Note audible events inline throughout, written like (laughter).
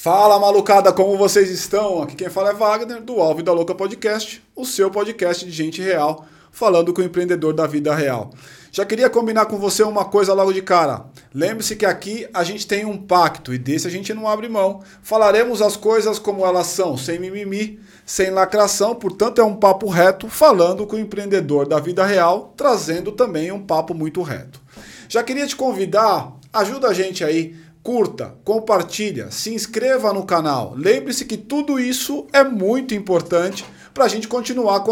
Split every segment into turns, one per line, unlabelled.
Fala malucada, como vocês estão? Aqui quem fala é Wagner, do Alvo da Louca Podcast, o seu podcast de gente real, falando com o empreendedor da vida real. Já queria combinar com você uma coisa logo de cara. Lembre-se que aqui a gente tem um pacto e desse a gente não abre mão. Falaremos as coisas como elas são, sem mimimi, sem lacração, portanto é um papo reto, falando com o empreendedor da vida real, trazendo também um papo muito reto. Já queria te convidar, ajuda a gente aí curta, compartilha, se inscreva no canal. Lembre-se que tudo isso é muito importante para a gente continuar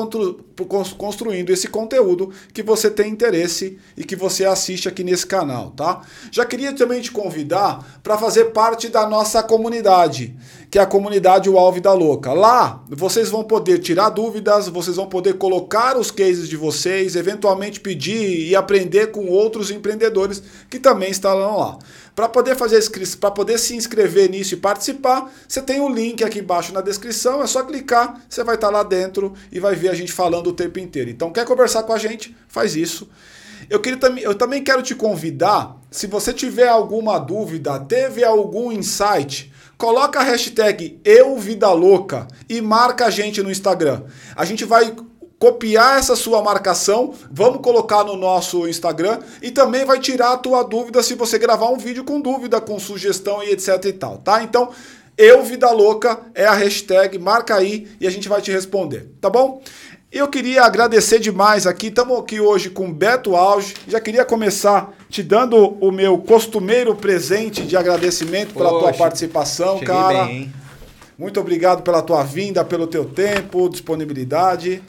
construindo esse conteúdo que você tem interesse e que você assiste aqui nesse canal, tá? Já queria também te convidar para fazer parte da nossa comunidade, que é a comunidade O Alve da Louca. Lá vocês vão poder tirar dúvidas, vocês vão poder colocar os cases de vocês, eventualmente pedir e aprender com outros empreendedores que também estarão lá. Para poder fazer para poder se inscrever nisso e participar, você tem o um link aqui embaixo na descrição, é só clicar, você vai estar lá dentro e vai ver a gente falando o tempo inteiro. Então, quer conversar com a gente? Faz isso. Eu, queria, eu também quero te convidar, se você tiver alguma dúvida, teve algum insight, coloca a hashtag EuVidaLouca e marca a gente no Instagram. A gente vai copiar essa sua marcação, vamos colocar no nosso Instagram e também vai tirar a tua dúvida se você gravar um vídeo com dúvida, com sugestão e etc e tal, tá? Então, eu vida louca é a hashtag, marca aí e a gente vai te responder, tá bom? Eu queria agradecer demais aqui, estamos aqui hoje com Beto Auge. Já queria começar te dando o meu costumeiro presente de agradecimento pela Poxa, tua participação, cara. Bem, Muito obrigado pela tua vinda, pelo teu tempo, disponibilidade.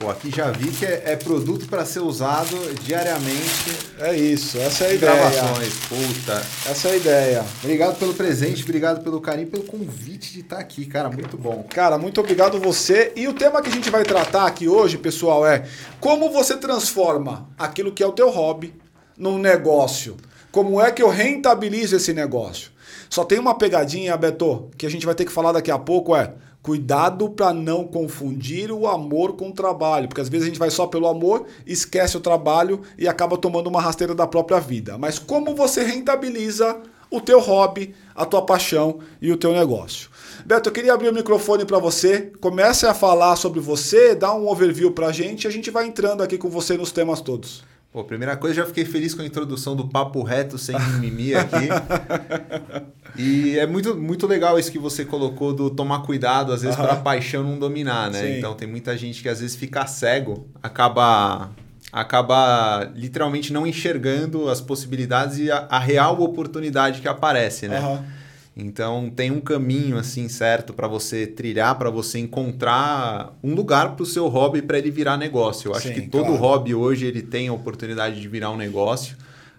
Pô, aqui já vi que é, é produto para ser usado diariamente.
É isso, essa é a ideia.
Gravações, puta.
Essa é a ideia.
Obrigado pelo presente, obrigado pelo carinho, pelo convite de estar tá aqui, cara, muito bom.
Cara, muito obrigado você. E o tema que a gente vai tratar aqui hoje, pessoal, é como você transforma aquilo que é o teu hobby num negócio. Como é que eu rentabilizo esse negócio? Só tem uma pegadinha, Beto, que a gente vai ter que falar daqui a pouco, é Cuidado para não confundir o amor com o trabalho, porque às vezes a gente vai só pelo amor, esquece o trabalho e acaba tomando uma rasteira da própria vida. Mas como você rentabiliza o teu hobby, a tua paixão e o teu negócio? Beto, eu queria abrir o microfone para você. Comece a falar sobre você, dá um overview para a gente a gente vai entrando aqui com você nos temas todos.
Pô, primeira coisa, já fiquei feliz com a introdução do papo reto sem mimimi aqui. (laughs) e é muito, muito legal isso que você colocou do tomar cuidado, às vezes, para a paixão não dominar, né? Sim. Então tem muita gente que às vezes fica cego, acaba acaba literalmente não enxergando as possibilidades e a, a real oportunidade que aparece, né? Uhum. Então tem um caminho assim certo para você trilhar, para você encontrar um lugar para o seu hobby para ele virar negócio. Eu acho Sim, que todo claro. hobby hoje ele tem a oportunidade de virar um negócio.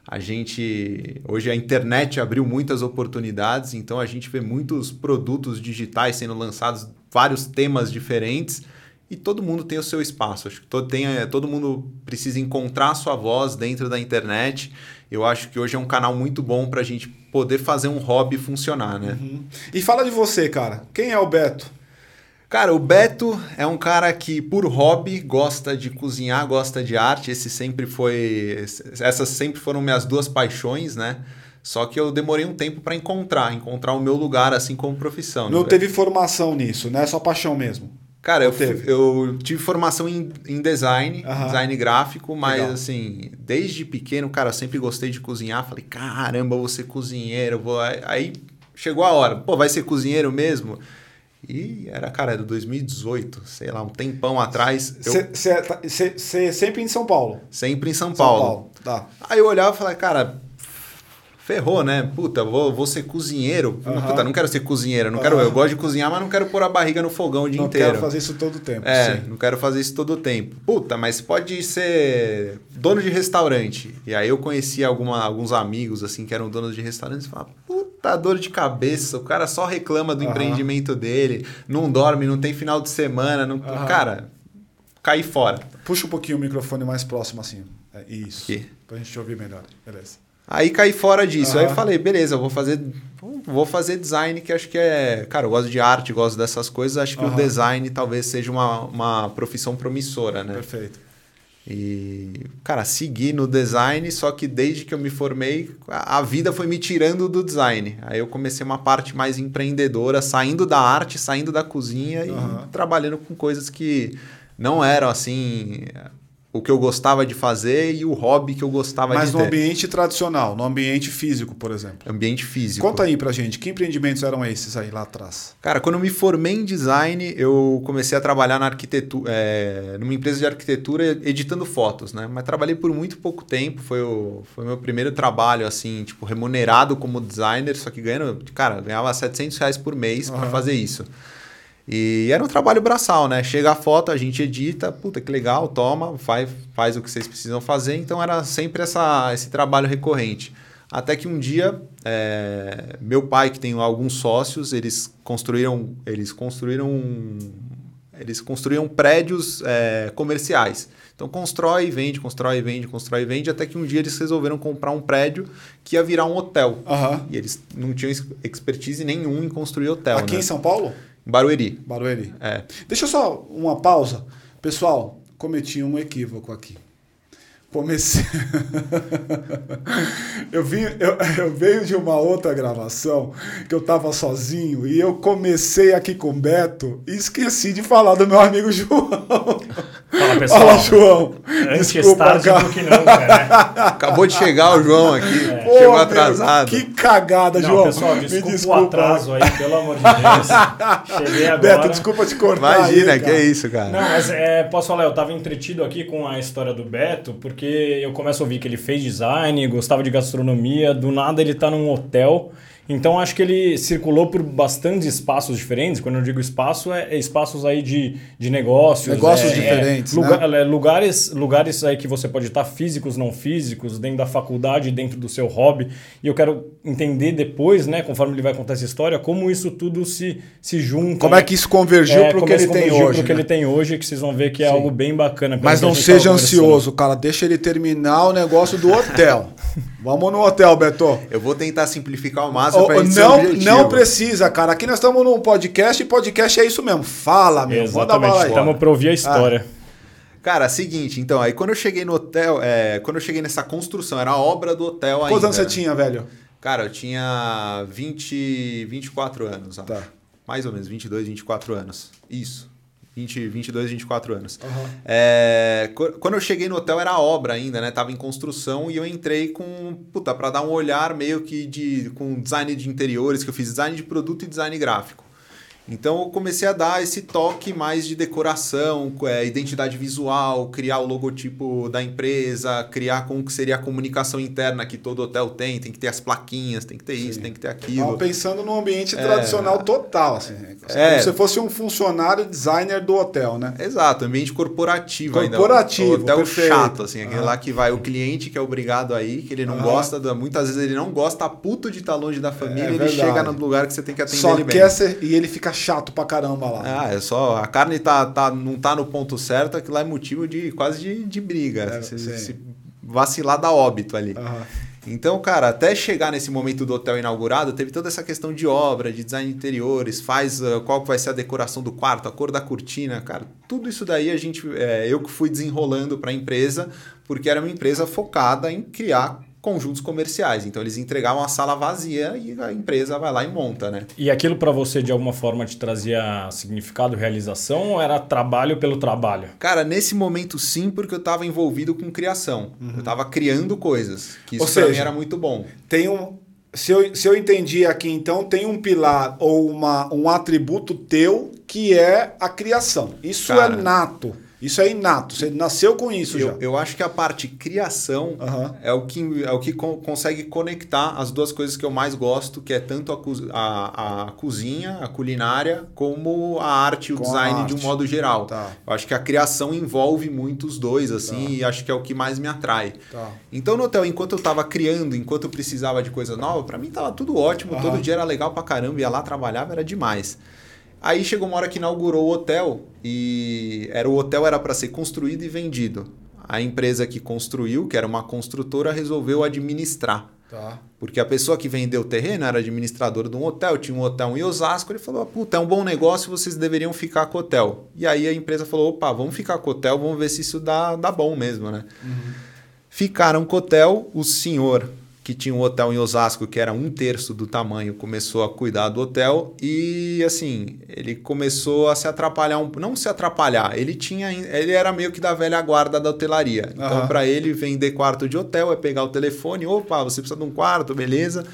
A gente hoje a internet abriu muitas oportunidades, então a gente vê muitos produtos digitais sendo lançados, vários temas diferentes e todo mundo tem o seu espaço. Acho que todo, tem, todo mundo precisa encontrar a sua voz dentro da internet. Eu acho que hoje é um canal muito bom para a gente poder fazer um hobby funcionar, né?
Uhum. E fala de você, cara. Quem é o Beto?
Cara, o Beto é um cara que, por hobby, gosta de cozinhar, gosta de arte. Esse sempre foi. Essas sempre foram minhas duas paixões, né? Só que eu demorei um tempo para encontrar, encontrar o meu lugar assim como profissão.
Não né, teve formação nisso, né? É só paixão mesmo.
Cara, eu, eu, tive formação em, em design, design gráfico, mas Legal. assim, desde pequeno, cara, eu sempre gostei de cozinhar. Falei, caramba, vou ser cozinheiro. Vou... Aí chegou a hora, pô, vai ser cozinheiro mesmo? E era, cara, era 2018, sei lá, um tempão atrás.
Você eu... Tá, sempre em São Paulo?
Sempre em São Paulo. São Paulo,
tá.
Aí eu olhava e falei, cara, ferrou, né? Puta, vou, vou ser cozinheiro. Uhum. Puta, não quero ser cozinheiro. Não uhum. quero, eu gosto de cozinhar, mas não quero pôr a barriga no fogão o dia
não
inteiro.
Não quero fazer isso todo o tempo.
É, sim. não quero fazer isso todo o tempo. Puta, mas pode ser dono de restaurante. E aí eu conheci alguma, alguns amigos, assim, que eram donos de restaurantes e falavam, puta dor de cabeça, o cara só reclama do uhum. empreendimento dele, não dorme, não tem final de semana. Não... Cara, cair fora.
Puxa um pouquinho o microfone mais próximo, assim. É, isso. Aqui. Pra gente te ouvir melhor. Beleza.
Aí caí fora disso. Uhum. Aí eu falei, beleza, eu vou fazer, vou fazer design, que acho que é. Cara, eu gosto de arte, gosto dessas coisas. Acho que uhum. o design talvez seja uma, uma profissão promissora, né?
Perfeito.
E, cara, segui no design, só que desde que eu me formei, a vida foi me tirando do design. Aí eu comecei uma parte mais empreendedora, saindo da arte, saindo da cozinha uhum. e trabalhando com coisas que não eram assim o que eu gostava de fazer e o hobby que eu gostava
Mas
de ter.
Mas no ambiente tradicional, no ambiente físico, por exemplo.
Ambiente físico.
Conta aí pra gente, que empreendimentos eram esses aí lá atrás?
Cara, quando eu me formei em design, eu comecei a trabalhar na arquitetura, é, numa empresa de arquitetura editando fotos, né? Mas trabalhei por muito pouco tempo, foi o foi meu primeiro trabalho, assim, tipo, remunerado como designer, só que ganhando, cara, ganhava 700 reais por mês uhum. para fazer isso. E era um trabalho braçal, né? Chega a foto, a gente edita, puta que legal, toma, faz, faz o que vocês precisam fazer. Então era sempre essa, esse trabalho recorrente. Até que um dia, é, meu pai, que tem alguns sócios, eles construíram, eles construíram, eles construíam prédios é, comerciais. Então constrói e vende, constrói e vende, constrói e vende, até que um dia eles resolveram comprar um prédio que ia virar um hotel.
Uhum.
E eles não tinham expertise nenhum em construir hotel.
Aqui
né?
em São Paulo?
Barueri.
Barueri.
É.
Deixa só uma pausa. Pessoal, cometi um equívoco aqui. Comecei. (laughs) eu, vim, eu, eu venho de uma outra gravação que eu tava sozinho e eu comecei aqui com o Beto e esqueci de falar do meu amigo João. (laughs)
Fala, pessoal.
Fala, João.
Antes Desculpa, tarde cara. do que nunca, né?
Acabou de chegar o João aqui. É. Pô, Chegou atrasado.
que cagada,
Não,
João.
Pessoal, desculpa, Me desculpa o atraso aí, pelo amor de Deus. Cheguei agora.
Beto, desculpa te cortar.
Imagina,
aí,
que é isso, cara.
Não, mas é, posso falar, eu tava entretido aqui com a história do Beto, porque eu começo a ouvir que ele fez design, gostava de gastronomia, do nada ele tá num hotel então acho que ele circulou por bastantes espaços diferentes. Quando eu digo espaço, é, é espaços aí de, de negócios.
Negócios
é,
diferentes.
É, lugar, né? lugares, lugares aí que você pode estar físicos, não físicos, dentro da faculdade, dentro do seu hobby. E eu quero entender depois, né, conforme ele vai contar essa história, como isso tudo se, se junta.
Como
né?
é que isso convergiu é, para o que ele tem hoje.
Para o que ele tem hoje, que vocês vão ver que é Sim. algo bem bacana.
Mas não seja ansioso, cara. Deixa ele terminar o negócio do hotel. (laughs) Vamos no hotel, Beto.
Eu vou tentar simplificar o máximo para
Não, não precisa, cara. Aqui nós estamos num podcast e podcast é isso mesmo. Fala, meu.
Exatamente. Estamos para ouvir a história. Ah.
Cara, seguinte, então, aí quando eu cheguei no hotel, é, quando eu cheguei nessa construção, era a obra do hotel Quantos ainda.
Quantos anos você tinha, velho?
Cara, eu tinha 20, 24 anos,
acho. Tá.
Mais ou menos, 22, 24 anos. Isso. 20, 22, 24 anos.
Uhum.
É, quando eu cheguei no hotel era obra ainda, né? Tava em construção e eu entrei com, puta, para dar um olhar meio que de com design de interiores, que eu fiz design de produto e design gráfico. Então eu comecei a dar esse toque mais de decoração, é, identidade visual, criar o logotipo da empresa, criar como que seria a comunicação interna que todo hotel tem, tem que ter as plaquinhas, tem que ter isso, Sim. tem que ter aquilo.
Tava pensando num ambiente é... tradicional total, assim, é... como se fosse um funcionário designer do hotel, né?
Exato, ambiente corporativo,
corporativo
ainda. Corporativo. Hotel chato, assim, aquele ah. lá que vai o cliente que é obrigado aí, que ele não ah. gosta, da, muitas vezes ele não gosta, puto de estar longe da família, é, ele chega no lugar que você tem que atender
Só
ele
quer ser, e ele fica chato pra caramba lá.
Ah, é só. A carne tá, tá, não tá no ponto certo, aquilo lá é motivo de quase de, de briga. É, se, se, vacilar da óbito ali.
Uhum.
Então, cara, até chegar nesse momento do hotel inaugurado, teve toda essa questão de obra, de design de interiores, faz uh, qual vai ser a decoração do quarto, a cor da cortina, cara. Tudo isso daí a gente, é, eu que fui desenrolando para a empresa, porque era uma empresa focada em criar conjuntos comerciais. Então eles entregavam a sala vazia e a empresa vai lá e monta, né?
E aquilo para você de alguma forma te trazia significado, realização ou era trabalho pelo trabalho?
Cara, nesse momento sim, porque eu estava envolvido com criação. Uhum. Eu estava criando coisas, que isso
para
mim era muito bom.
Tem um se eu, se eu entendi aqui, então, tem um pilar ou uma, um atributo teu que é a criação. Isso é Cara, é nato. Isso é inato, você nasceu com isso
eu,
já.
Eu acho que a parte criação
uhum.
é o que, é o que co consegue conectar as duas coisas que eu mais gosto, que é tanto a, a, a cozinha, a culinária, como a arte e o com design de um modo geral.
Tá.
Eu acho que a criação envolve muito os dois, assim, tá. e acho que é o que mais me atrai.
Tá.
Então no hotel, enquanto eu estava criando, enquanto eu precisava de coisa nova, para mim tava tudo ótimo, uhum. todo dia era legal pra caramba, ia lá, trabalhava, era demais. Aí chegou uma hora que inaugurou o hotel e era o hotel era para ser construído e vendido. A empresa que construiu, que era uma construtora, resolveu administrar.
Tá.
Porque a pessoa que vendeu o terreno era administradora de um hotel, tinha um hotel em Osasco, ele falou: puta, é um bom negócio, vocês deveriam ficar com o hotel. E aí a empresa falou: opa, vamos ficar com o hotel, vamos ver se isso dá, dá bom mesmo, né? Uhum. Ficaram com o hotel, o senhor que tinha um hotel em Osasco que era um terço do tamanho, começou a cuidar do hotel e assim, ele começou a se atrapalhar, um, não se atrapalhar, ele tinha, ele era meio que da velha guarda da hotelaria. Então, para ele vender quarto de hotel é pegar o telefone, opa, você precisa de um quarto, beleza?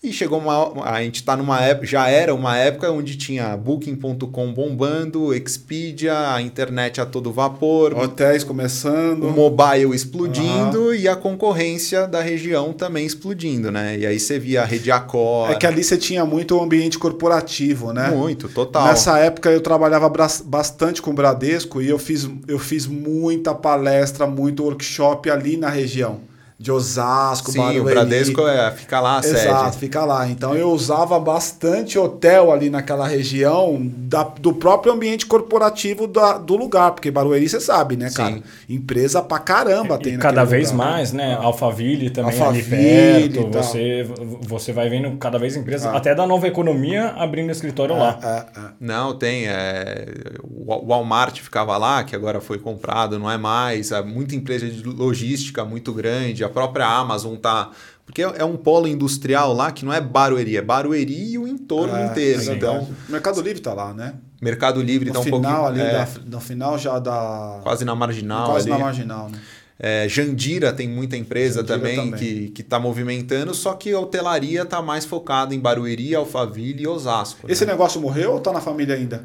E chegou uma. A gente está numa época. Já era uma época onde tinha Booking.com bombando, Expedia, a internet a todo vapor.
Hotéis começando.
O mobile explodindo uhum. e a concorrência da região também explodindo, né? E aí você via a rede Accor.
É que ali você tinha muito ambiente corporativo, né?
Muito, total.
Nessa época eu trabalhava bastante com o Bradesco e eu fiz, eu fiz muita palestra, muito workshop ali na região de Osasco,
Sim, Barueri. o Bradesco é, fica lá a
Exato, sede. fica lá. Então eu usava bastante hotel ali naquela região da, do próprio ambiente corporativo da, do lugar, porque Barueri você sabe, né, cara? Sim. Empresa pra caramba
e,
tem
e cada vez lugar, né? mais, né? né? Alphaville também Alphaville ali perto. Você, você vai vendo cada vez empresas, ah. até da nova economia abrindo escritório
é,
lá.
É. Não, tem. É, o Walmart ficava lá, que agora foi comprado, não é mais. É muita empresa de logística muito grande a própria Amazon tá. Porque é um polo industrial lá que não é Barueri, é Barueri e o entorno é, inteiro. É então,
o Mercado Livre tá lá, né?
Mercado Livre
no
tá um final
ali é, da, no final já da
quase na marginal
quase
ali.
na marginal, né?
É, Jandira tem muita empresa Jandira também, também, que está movimentando, só que a hotelaria está mais focada em Barueri, Alphaville e Osasco.
Esse
né?
negócio morreu ou está na família ainda?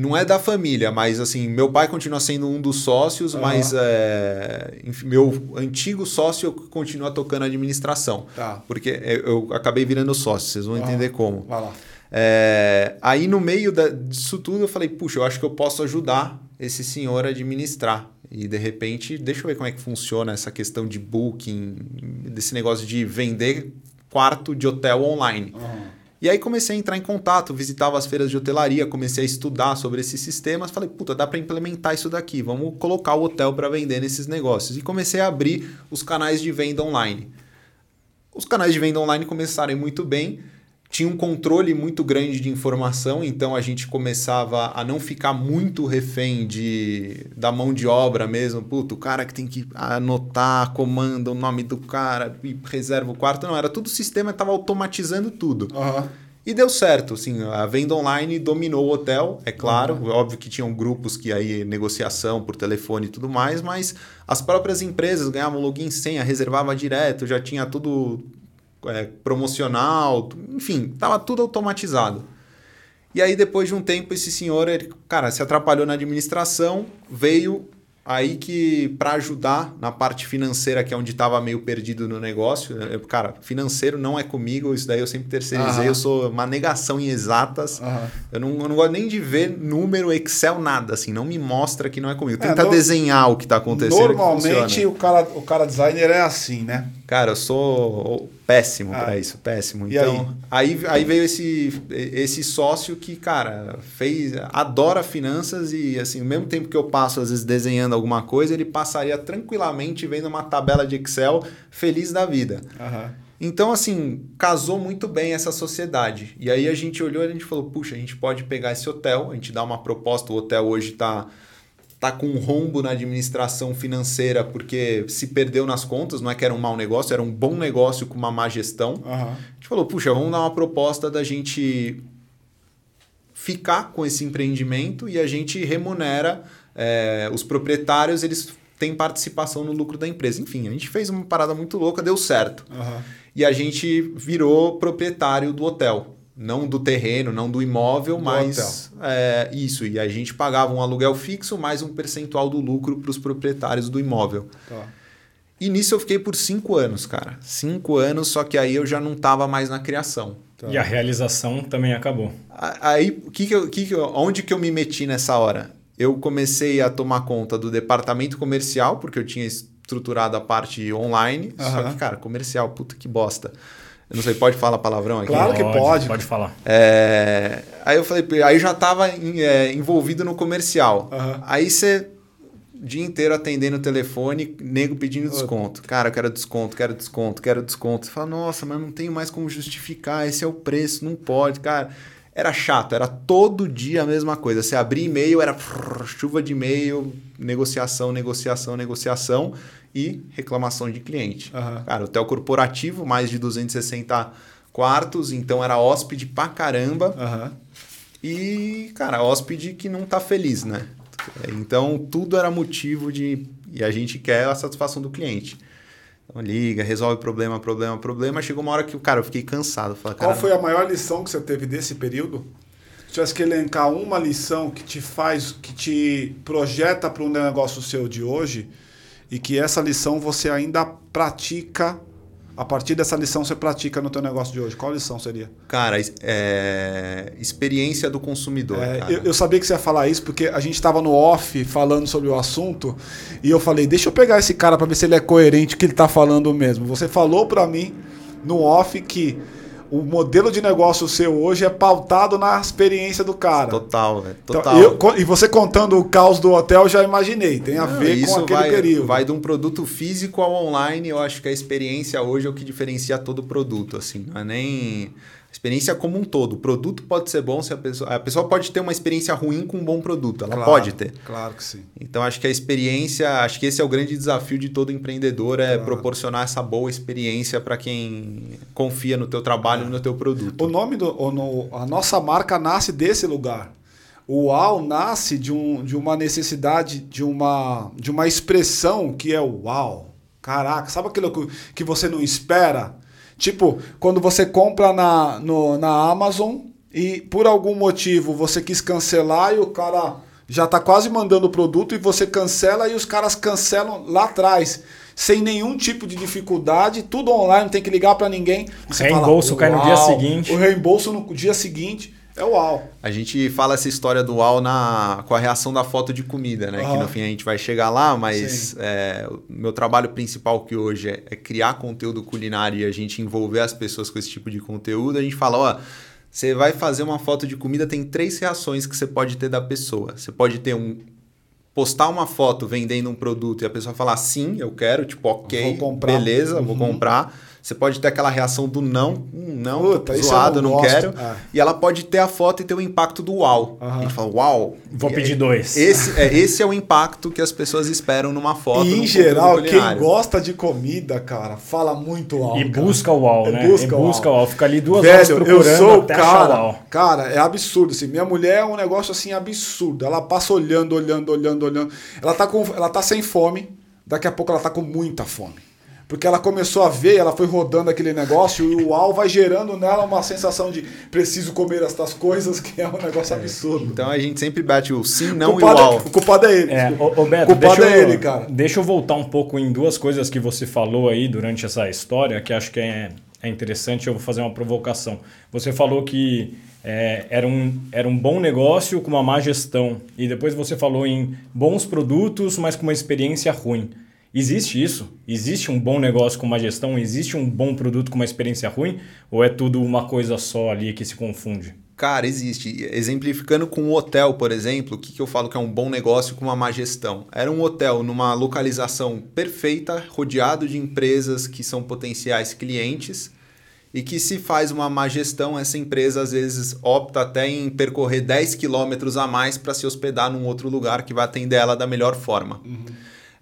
Não é da família, mas assim, meu pai continua sendo um dos sócios, uhum. mas é, meu antigo sócio continua tocando a administração.
Tá.
Porque eu acabei virando sócio, vocês vão uhum. entender como.
Vai lá.
É, aí no meio da, disso tudo eu falei, puxa, eu acho que eu posso ajudar esse senhor a administrar. E de repente, deixa eu ver como é que funciona essa questão de booking, desse negócio de vender quarto de hotel online. Uhum. E aí comecei a entrar em contato, visitava as feiras de hotelaria, comecei a estudar sobre esses sistemas, falei, puta, dá para implementar isso daqui, vamos colocar o hotel para vender nesses negócios. E comecei a abrir os canais de venda online. Os canais de venda online começaram muito bem, tinha um controle muito grande de informação, então a gente começava a não ficar muito refém de, da mão de obra mesmo. Puto, o cara que tem que anotar, comanda o nome do cara e reserva o quarto. Não, era tudo o sistema, estava automatizando tudo.
Uhum.
E deu certo, assim, a venda online dominou o hotel, é claro, uhum. óbvio que tinham grupos que aí negociação por telefone e tudo mais, mas as próprias empresas ganhavam login senha, reservava direto, já tinha tudo é, promocional, enfim, estava tudo automatizado. E aí, depois de um tempo, esse senhor, ele, cara, se atrapalhou na administração, veio Aí que, para ajudar na parte financeira, que é onde estava meio perdido no negócio, eu, cara, financeiro não é comigo, isso daí eu sempre terceirizei, eu sou uma negação em exatas. Eu, não, eu não gosto nem de ver número, Excel, nada, assim, não me mostra que não é comigo. Tenta é, no... desenhar o que está acontecendo.
Normalmente o cara, o cara designer é assim, né?
Cara, eu sou péssimo ah. para isso, péssimo.
E então,
aí? aí? aí veio esse esse sócio que, cara, fez adora finanças e assim, ao mesmo tempo que eu passo às vezes desenhando alguma coisa, ele passaria tranquilamente vendo uma tabela de Excel feliz da vida.
Uhum.
Então, assim, casou muito bem essa sociedade. E aí a gente olhou e a gente falou, puxa, a gente pode pegar esse hotel, a gente dá uma proposta, o hotel hoje está tá com um rombo na administração financeira porque se perdeu nas contas, não é que era um mau negócio, era um bom negócio com uma má gestão.
Uhum. A
gente falou, puxa, vamos dar uma proposta da gente ficar com esse empreendimento e a gente remunera é, os proprietários, eles têm participação no lucro da empresa. Enfim, a gente fez uma parada muito louca, deu certo.
Uhum.
E a gente virou proprietário do hotel não do terreno, não do imóvel, do mas é, isso. E a gente pagava um aluguel fixo mais um percentual do lucro para os proprietários do imóvel.
Tá.
E nisso eu fiquei por cinco anos, cara. Cinco anos, só que aí eu já não estava mais na criação.
Tá. E a realização também acabou.
Aí, que que eu, que que eu, onde que eu me meti nessa hora? Eu comecei a tomar conta do departamento comercial, porque eu tinha estruturado a parte online. Uhum. Só que, cara, comercial, puta que bosta. Eu não sei, pode falar palavrão aqui?
Claro que pode.
Pode falar.
É, aí eu falei, aí eu já estava é, envolvido no comercial.
Uhum.
Aí você dia inteiro atendendo o telefone, nego pedindo desconto. Cara, eu quero desconto, quero desconto, quero desconto. Você fala, nossa, mas não tenho mais como justificar, esse é o preço, não pode, cara. Era chato, era todo dia a mesma coisa. Você abria e-mail, era chuva de e-mail, negociação, negociação, negociação e reclamação de cliente. Uhum. Cara, hotel corporativo, mais de 260 quartos, então era hóspede pra caramba. Uhum. E, cara, hóspede que não tá feliz, né? Então, tudo era motivo de. E a gente quer a satisfação do cliente. Então, liga, resolve problema, problema, problema. Chegou uma hora que, cara, eu fiquei cansado. Falei,
Qual foi a maior lição que você teve desse período? Se tivesse que elencar uma lição que te faz, que te projeta para um negócio seu de hoje, e que essa lição você ainda pratica a partir dessa lição você pratica no teu negócio de hoje? Qual lição seria?
Cara, é... experiência do consumidor. É,
eu, eu, sabia que você ia falar isso porque a gente estava no off falando sobre o assunto e eu falei, deixa eu pegar esse cara para ver se ele é coerente que ele está falando mesmo. Você falou para mim no off que o modelo de negócio seu hoje é pautado na experiência do cara.
Total, velho.
Então, Total. Então, eu, e você contando o caos do hotel, já imaginei. Tem a Não, ver com aquele
vai,
período.
Vai de um produto físico ao online. Eu acho que a experiência hoje é o que diferencia todo produto. Assim, não é nem experiência como um todo. O produto pode ser bom se a pessoa. A pessoa pode ter uma experiência ruim com um bom produto. Ela
claro,
pode ter.
Claro que sim.
Então acho que a experiência, acho que esse é o grande desafio de todo empreendedor, é claro. proporcionar essa boa experiência para quem confia no teu trabalho e no teu produto.
O nome do. O, a nossa marca nasce desse lugar. O uau nasce de, um, de uma necessidade, de uma, de uma expressão que é o uau. Caraca, sabe aquilo que, que você não espera? Tipo, quando você compra na, no, na Amazon e por algum motivo você quis cancelar e o cara já está quase mandando o produto e você cancela e os caras cancelam lá atrás. Sem nenhum tipo de dificuldade, tudo online, não tem que ligar para ninguém.
Você reembolso fala, cai no dia seguinte.
O reembolso no dia seguinte. É o UAU.
A gente fala essa história do UAU na, com a reação da foto de comida, né? Uhum. Que no fim a gente vai chegar lá, mas é, o meu trabalho principal que hoje é, é, criar conteúdo culinário e a gente envolver as pessoas com esse tipo de conteúdo. A gente fala, ó, você vai fazer uma foto de comida, tem três reações que você pode ter da pessoa. Você pode ter um postar uma foto vendendo um produto e a pessoa falar sim, eu quero, tipo, ok, beleza, uhum. vou comprar você pode ter aquela reação do não, hum, não, Puta, zoado, não, não quero. Ah. E ela pode ter a foto e ter o impacto do uau. Uhum. A gente fala, uau.
Vou pedir dois.
Esse é, esse é o impacto que as pessoas esperam numa foto.
E em geral, quem gosta de comida, cara, fala muito uau.
E cara. busca o uau, né?
Busca
e busca o uau. Fica ali duas
Velho,
horas procurando
eu sou até cara, uau. Cara, é absurdo. Assim. Minha mulher é um negócio assim absurdo. Ela passa olhando, olhando, olhando, olhando. Ela tá, com, ela tá sem fome. Daqui a pouco ela tá com muita fome porque ela começou a ver, ela foi rodando aquele negócio e o UAU vai gerando nela uma sensação de preciso comer estas coisas, que é um negócio absurdo.
Então a gente sempre bate o sim, não o e o UAU.
É, o culpado é ele.
É, o, o Beto, o culpado é ele, cara. Deixa eu voltar um pouco em duas coisas que você falou aí durante essa história, que acho que é, é interessante, eu vou fazer uma provocação. Você falou que é, era, um, era um bom negócio com uma má gestão. E depois você falou em bons produtos, mas com uma experiência ruim. Existe isso? Existe um bom negócio com uma gestão? Existe um bom produto com uma experiência ruim? Ou é tudo uma coisa só ali que se confunde?
Cara, existe. Exemplificando com um hotel, por exemplo, o que, que eu falo que é um bom negócio com uma má gestão? Era um hotel numa localização perfeita, rodeado de empresas que são potenciais clientes e que se faz uma má gestão, essa empresa às vezes opta até em percorrer 10 quilômetros a mais para se hospedar num outro lugar que vai atender ela da melhor forma. Uhum.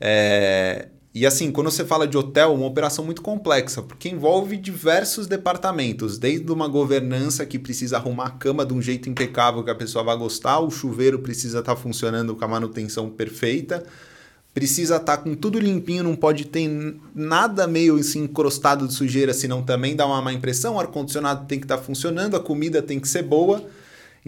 É, e assim, quando você fala de hotel, é uma operação muito complexa, porque envolve diversos departamentos, desde uma governança que precisa arrumar a cama de um jeito impecável que a pessoa vai gostar, o chuveiro precisa estar tá funcionando com a manutenção perfeita, precisa estar tá com tudo limpinho, não pode ter nada meio assim encrostado de sujeira, senão também dá uma má impressão, o ar-condicionado tem que estar tá funcionando, a comida tem que ser boa.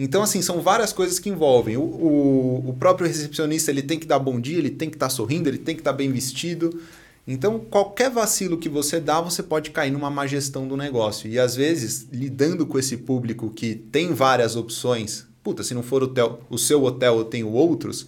Então, assim, são várias coisas que envolvem. O, o, o próprio recepcionista ele tem que dar bom dia, ele tem que estar tá sorrindo, ele tem que estar tá bem vestido. Então, qualquer vacilo que você dá, você pode cair numa má gestão do negócio. E às vezes, lidando com esse público que tem várias opções, puta, se não for o, seu hotel, eu tenho outros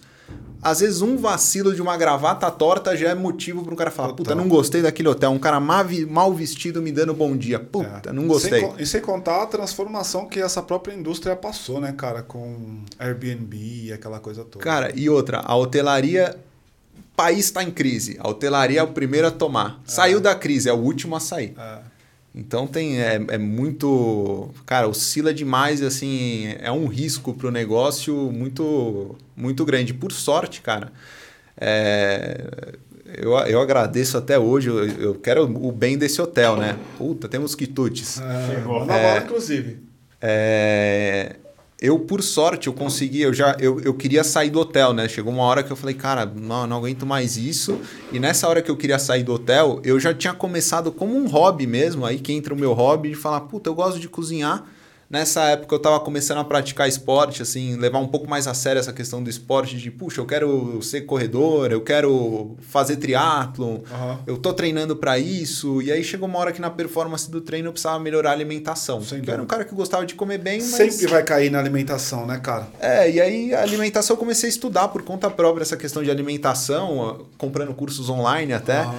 às vezes um vacilo de uma gravata torta já é motivo para um cara falar: puta, não gostei daquele hotel. Um cara mal vestido me dando bom dia. Puta, é. não gostei.
Sem, e sem contar a transformação que essa própria indústria passou, né, cara? Com Airbnb e aquela coisa toda.
Cara, e outra, a hotelaria país está em crise. A hotelaria é o primeiro a tomar. É. Saiu da crise, é o último a sair. É. Então tem é, é, muito, cara, oscila demais assim, é um risco para o negócio muito muito grande. Por sorte, cara, é, eu, eu agradeço até hoje, eu, eu, quero o bem desse hotel, né? Puta, temos quitutes.
É, Chegou na bola, inclusive.
É, eu, por sorte, eu consegui, eu já eu, eu queria sair do hotel, né? Chegou uma hora que eu falei, cara, não, não aguento mais isso. E nessa hora que eu queria sair do hotel, eu já tinha começado como um hobby mesmo, aí que entra o meu hobby de falar, puta, eu gosto de cozinhar. Nessa época eu estava começando a praticar esporte, assim, levar um pouco mais a sério essa questão do esporte, de, puxa, eu quero ser corredor, eu quero fazer triatlo, uhum. eu tô treinando para isso. E aí chegou uma hora que na performance do treino eu precisava melhorar a alimentação. eu era um cara que gostava de comer bem, mas...
Sempre vai cair na alimentação, né, cara?
É, e aí a alimentação eu comecei a estudar por conta própria essa questão de alimentação, comprando cursos online até. Uhum.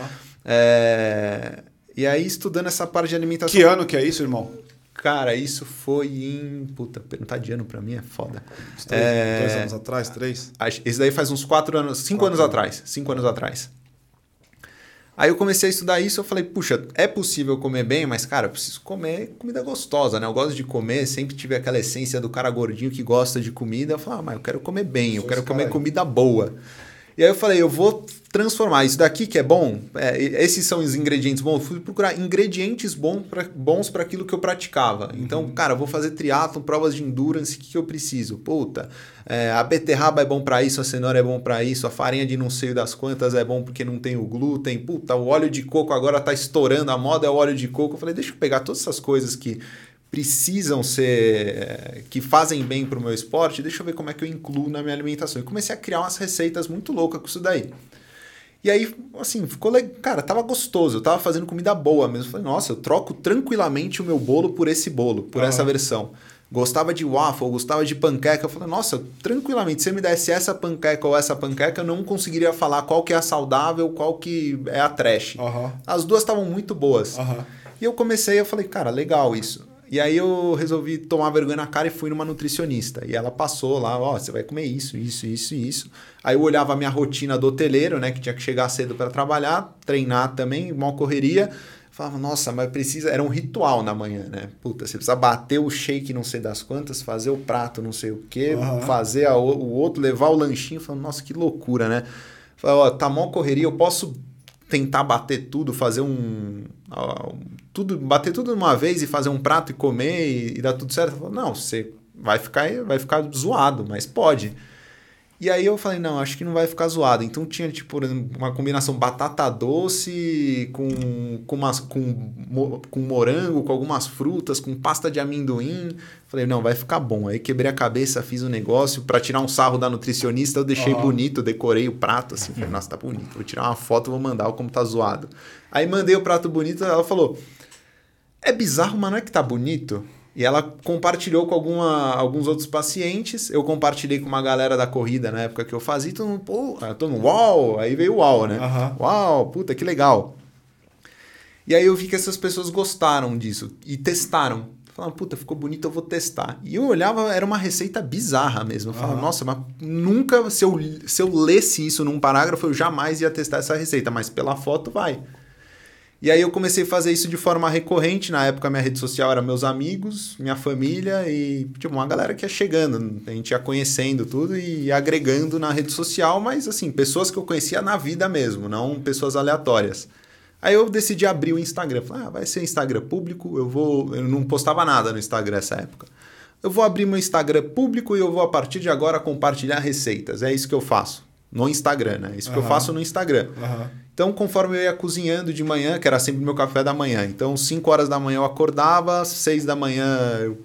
É... E aí estudando essa parte de alimentação.
Que ano que é isso, irmão?
Cara, isso foi em. Puta, perguntar de ano pra mim é foda.
Três, é... Dois anos atrás, três?
Esse daí faz uns quatro anos, cinco quatro anos anos atrás. Cinco anos atrás. Aí eu comecei a estudar isso, eu falei, puxa, é possível comer bem, mas, cara, eu preciso comer comida gostosa, né? Eu gosto de comer, sempre tive aquela essência do cara gordinho que gosta de comida. Eu falei, ah, mas eu quero comer bem, eu quero comer comida boa. E aí eu falei, eu vou transformar isso daqui que é bom, é, esses são os ingredientes bons, fui procurar ingredientes bom pra, bons para aquilo que eu praticava. Uhum. Então, cara, vou fazer triatlo, provas de endurance, o que, que eu preciso? Puta, é, a beterraba é bom para isso, a cenoura é bom para isso, a farinha de não sei das quantas é bom porque não tem o glúten. Puta, o óleo de coco agora tá estourando, a moda é o óleo de coco. Eu falei, deixa eu pegar todas essas coisas que precisam ser. que fazem bem para o meu esporte, deixa eu ver como é que eu incluo na minha alimentação. E comecei a criar umas receitas muito loucas com isso daí. E aí, assim, ficou legal. Cara, tava gostoso. Eu tava fazendo comida boa mesmo. Falei, nossa, eu troco tranquilamente o meu bolo por esse bolo, por uhum. essa versão. Gostava de waffle, gostava de panqueca. Eu falei, nossa, tranquilamente, se você me desse essa panqueca ou essa panqueca, eu não conseguiria falar qual que é a saudável, qual que é a trash.
Uhum.
As duas estavam muito boas.
Uhum.
E eu comecei, eu falei, cara, legal isso. E aí eu resolvi tomar vergonha na cara e fui numa nutricionista. E ela passou lá, ó, oh, você vai comer isso, isso, isso e isso. Aí eu olhava a minha rotina do hoteleiro, né, que tinha que chegar cedo para trabalhar, treinar também, uma correria. Falava, nossa, mas precisa. Era um ritual na manhã, né? Puta, você precisa bater o shake não sei das quantas, fazer o prato não sei o quê, uhum. fazer a, o outro, levar o lanchinho. Falava, nossa, que loucura, né? Falava, ó, tá mó correria, eu posso tentar bater tudo, fazer um, tudo, bater tudo de uma vez e fazer um prato e comer e, e dar tudo certo. Não, você vai ficar, vai ficar zoado, mas pode. E aí eu falei, não, acho que não vai ficar zoado. Então tinha, tipo, uma combinação batata doce com, com, umas, com, com morango, com algumas frutas, com pasta de amendoim. Falei, não, vai ficar bom. Aí quebrei a cabeça, fiz o um negócio. para tirar um sarro da nutricionista, eu deixei uhum. bonito, decorei o prato, assim. Falei, nossa, tá bonito. Vou tirar uma foto, vou mandar como tá zoado. Aí mandei o prato bonito, ela falou, é bizarro, mas não é que tá bonito? E ela compartilhou com alguma, alguns outros pacientes. Eu compartilhei com uma galera da corrida na época que eu fazia. Todo mundo, pô, todo mundo, uau! Aí veio o uau, né?
Uhum.
Uau, puta, que legal. E aí eu vi que essas pessoas gostaram disso e testaram. Falaram, puta, ficou bonito, eu vou testar. E eu olhava, era uma receita bizarra mesmo. Eu falava, uhum. nossa, mas nunca, se eu, se eu lesse isso num parágrafo, eu jamais ia testar essa receita. Mas pela foto, vai. E aí eu comecei a fazer isso de forma recorrente. Na época, minha rede social era meus amigos, minha família e tipo, uma galera que ia chegando. A gente ia conhecendo tudo e agregando na rede social, mas assim, pessoas que eu conhecia na vida mesmo, não pessoas aleatórias. Aí eu decidi abrir o Instagram. Falei, ah, vai ser Instagram público, eu vou. Eu não postava nada no Instagram nessa época. Eu vou abrir meu Instagram público e eu vou, a partir de agora, compartilhar receitas. É isso que eu faço. No Instagram, né? Isso uhum. que eu faço no Instagram.
Uhum.
Então, conforme eu ia cozinhando de manhã, que era sempre meu café da manhã. Então, 5 horas da manhã eu acordava, 6 da manhã eu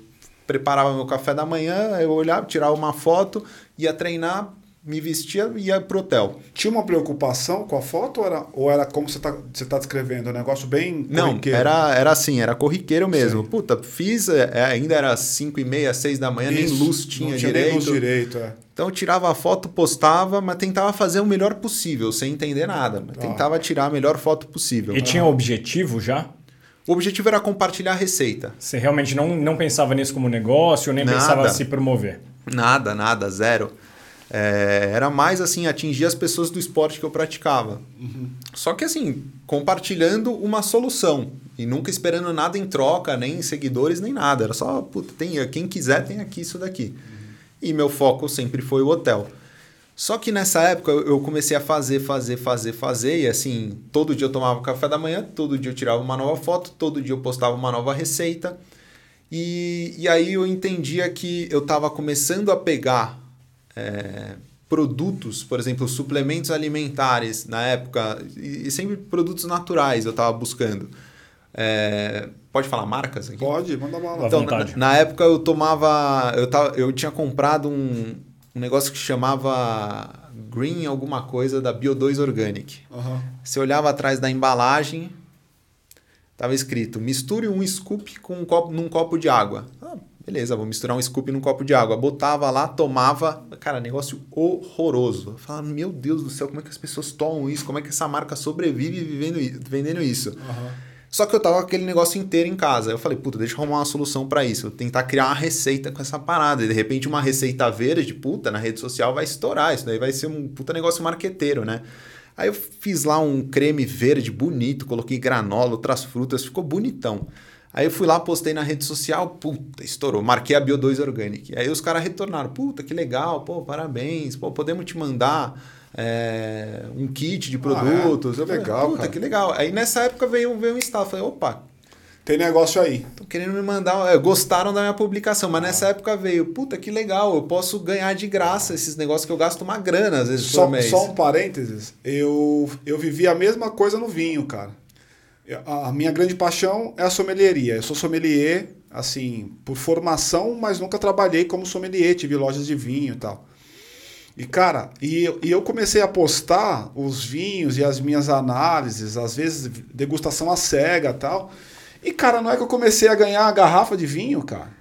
preparava meu café da manhã, eu olhava, tirava uma foto, ia treinar, me vestia e ia pro hotel.
Ainda uma preocupação com a foto ou era, ou era como você tá, você tá descrevendo? Um negócio bem
Não, era, era assim, era corriqueiro mesmo. Sim. Puta, fiz, é, ainda era 5 e meia, 6 da manhã, Isso, nem luz tinha, tinha direito. Nem luz
direito, é.
Então eu tirava a foto, postava, mas tentava fazer o melhor possível, sem entender nada. Mas ah. Tentava tirar a melhor foto possível.
E tinha objetivo já?
O objetivo era compartilhar a receita.
Você realmente não, não pensava nisso como negócio, nem nada. pensava se promover?
Nada, nada, zero. É, era mais assim, atingir as pessoas do esporte que eu praticava. Uhum. Só que assim, compartilhando uma solução. E nunca esperando nada em troca, nem seguidores, nem nada. Era só, puta, tem, quem quiser tem aqui isso daqui. Uhum. E meu foco sempre foi o hotel. Só que nessa época eu comecei a fazer, fazer, fazer, fazer. E assim, todo dia eu tomava café da manhã, todo dia eu tirava uma nova foto, todo dia eu postava uma nova receita. E, e aí eu entendia que eu estava começando a pegar é, produtos, por exemplo, suplementos alimentares na época, e, e sempre produtos naturais eu estava buscando. É, pode falar marcas aqui?
Pode, manda bala.
Então, na, na, época eu tomava. Eu, tava, eu tinha comprado um, um negócio que chamava Green alguma coisa da Bio2 Organic. Uhum. Você olhava atrás da embalagem, tava escrito: misture um scoop com um copo, num copo de água. Ah, Beleza, vou misturar um scoop num copo de água. Botava lá, tomava. Cara, negócio horroroso. Eu falava, meu Deus do céu, como é que as pessoas tomam isso? Como é que essa marca sobrevive vivendo, vendendo isso? Uhum. Só que eu tava com aquele negócio inteiro em casa. Eu falei, puta, deixa eu arrumar uma solução para isso. Eu tentar criar uma receita com essa parada. E de repente, uma receita verde, puta, na rede social vai estourar. Isso daí vai ser um puta negócio marqueteiro, né? Aí eu fiz lá um creme verde bonito, coloquei granola, outras frutas, ficou bonitão. Aí eu fui lá, postei na rede social, puta, estourou. Marquei a Bio2 Organic. Aí os caras retornaram, puta, que legal, pô, parabéns, pô, podemos te mandar é, um kit de produtos. Ah, é?
Que legal,
puta,
cara.
que legal. Aí nessa época veio, veio um staff, falei, opa,
tem negócio aí.
Estão querendo me mandar. É, gostaram da minha publicação, mas ah. nessa época veio. Puta que legal, eu posso ganhar de graça esses negócios que eu gasto uma grana às vezes
só,
por mês.
Só um parênteses. Eu, eu vivi a mesma coisa no vinho, cara. A minha grande paixão é a sommelieria. Eu sou sommelier, assim, por formação, mas nunca trabalhei como sommelier, tive lojas de vinho e tal. E, cara, e, e eu comecei a postar os vinhos e as minhas análises, às vezes degustação a cega tal. E, cara, não é que eu comecei a ganhar a garrafa de vinho, cara.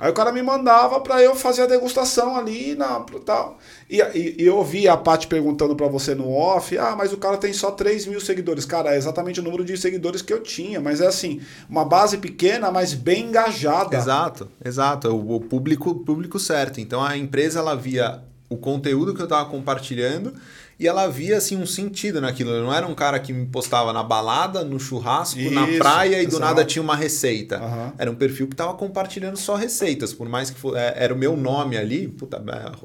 Aí o cara me mandava para eu fazer a degustação ali na tal. E, e, e eu ouvi a Paty perguntando para você no off: ah, mas o cara tem só 3 mil seguidores. Cara, é exatamente o número de seguidores que eu tinha, mas é assim, uma base pequena, mas bem engajada.
Exato, exato. O, o público, público certo. Então a empresa ela via o conteúdo que eu estava compartilhando e ela via assim um sentido naquilo. Eu não era um cara que me postava na balada, no churrasco, Isso, na praia e do nada tinha uma receita. Uhum. Era um perfil que estava compartilhando só receitas, por mais que for, é, era o meu nome ali. Puta,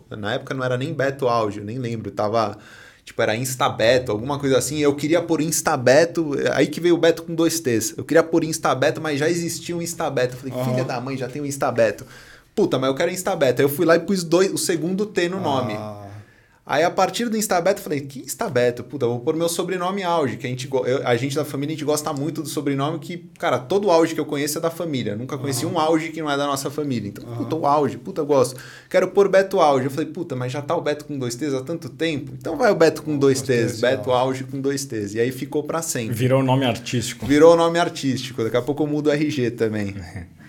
é, na época não era nem Beto Áudio, nem lembro. Tava tipo, era Instabeto, alguma coisa assim. Eu queria pôr Instabeto, aí que veio o Beto com dois T's. Eu queria pôr Instabeto, mas já existia um Instabeto. Eu falei, uhum. filha da mãe, já tem um Instabeto. Puta, mas eu quero Instabeto. Aí eu fui lá e pus dois, o segundo T no nome. Aí a partir do Instabeto eu falei, que Instabeto? Puta, vou pôr meu sobrenome Auge, que a gente, eu, a gente da família, a gente gosta muito do sobrenome que, cara, todo Auge que eu conheço é da família. Nunca conheci uhum. um Auge que não é da nossa família. Então, uhum. puta, o Auge, puta, eu gosto. Quero pôr Beto Auge. Eu falei, puta, mas já tá o Beto com dois T's há tanto tempo. Então vai o Beto com dois T's, Beto Auge com dois T's. E aí ficou para sempre.
Virou nome artístico.
Virou nome artístico. Daqui a pouco eu mudo o RG também. (laughs)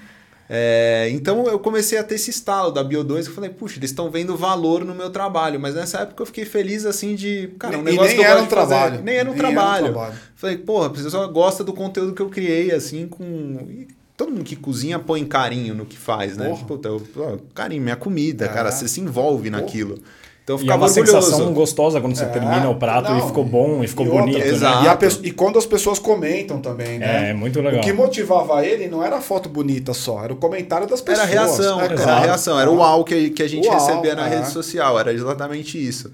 É, então eu comecei a ter esse estalo da Bio2 e falei, puxa, eles estão vendo valor no meu trabalho. Mas nessa época eu fiquei feliz assim de. Cara, um negócio
nem
que eu
era um trabalho. Fazer,
nem era um nem trabalho. Era um trabalho. Falei, porra, a pessoa gosta do conteúdo que eu criei, assim, com. E todo mundo que cozinha põe carinho no que faz, né? Porra. Puta, eu, carinho, minha comida, cara, você se envolve porra. naquilo.
Então ficava e é uma orgulhoso. sensação gostosa quando você é, termina o prato não, e ficou bom e ficou e bonito. Outra,
né? e, e, quando as pessoas comentam também, né?
É, muito legal.
O que motivava ele não era a foto bonita só, era o comentário das pessoas.
Era a reação, é, era a reação, era o uau que, que a gente uau, recebia na é. rede social, era exatamente isso.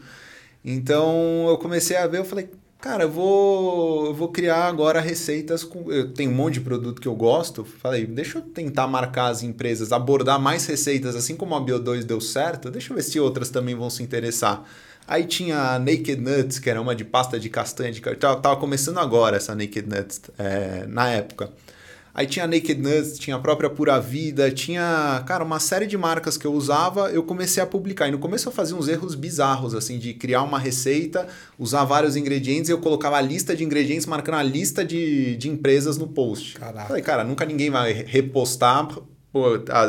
Então eu comecei a ver, eu falei, Cara, eu vou, eu vou criar agora receitas com. Eu tenho um monte de produto que eu gosto. Falei, deixa eu tentar marcar as empresas, abordar mais receitas, assim como a Bio2 deu certo, deixa eu ver se outras também vão se interessar. Aí tinha a Naked Nuts, que era uma de pasta de castanha de cartão. Tava começando agora essa Naked Nuts é, na época. Aí tinha Naked Nuts, tinha a própria Pura Vida, tinha, cara, uma série de marcas que eu usava, eu comecei a publicar. E no começo eu fazia uns erros bizarros, assim, de criar uma receita, usar vários ingredientes, e eu colocava a lista de ingredientes marcando a lista de, de empresas no post. Caraca. Falei, cara, nunca ninguém vai repostar. Pô,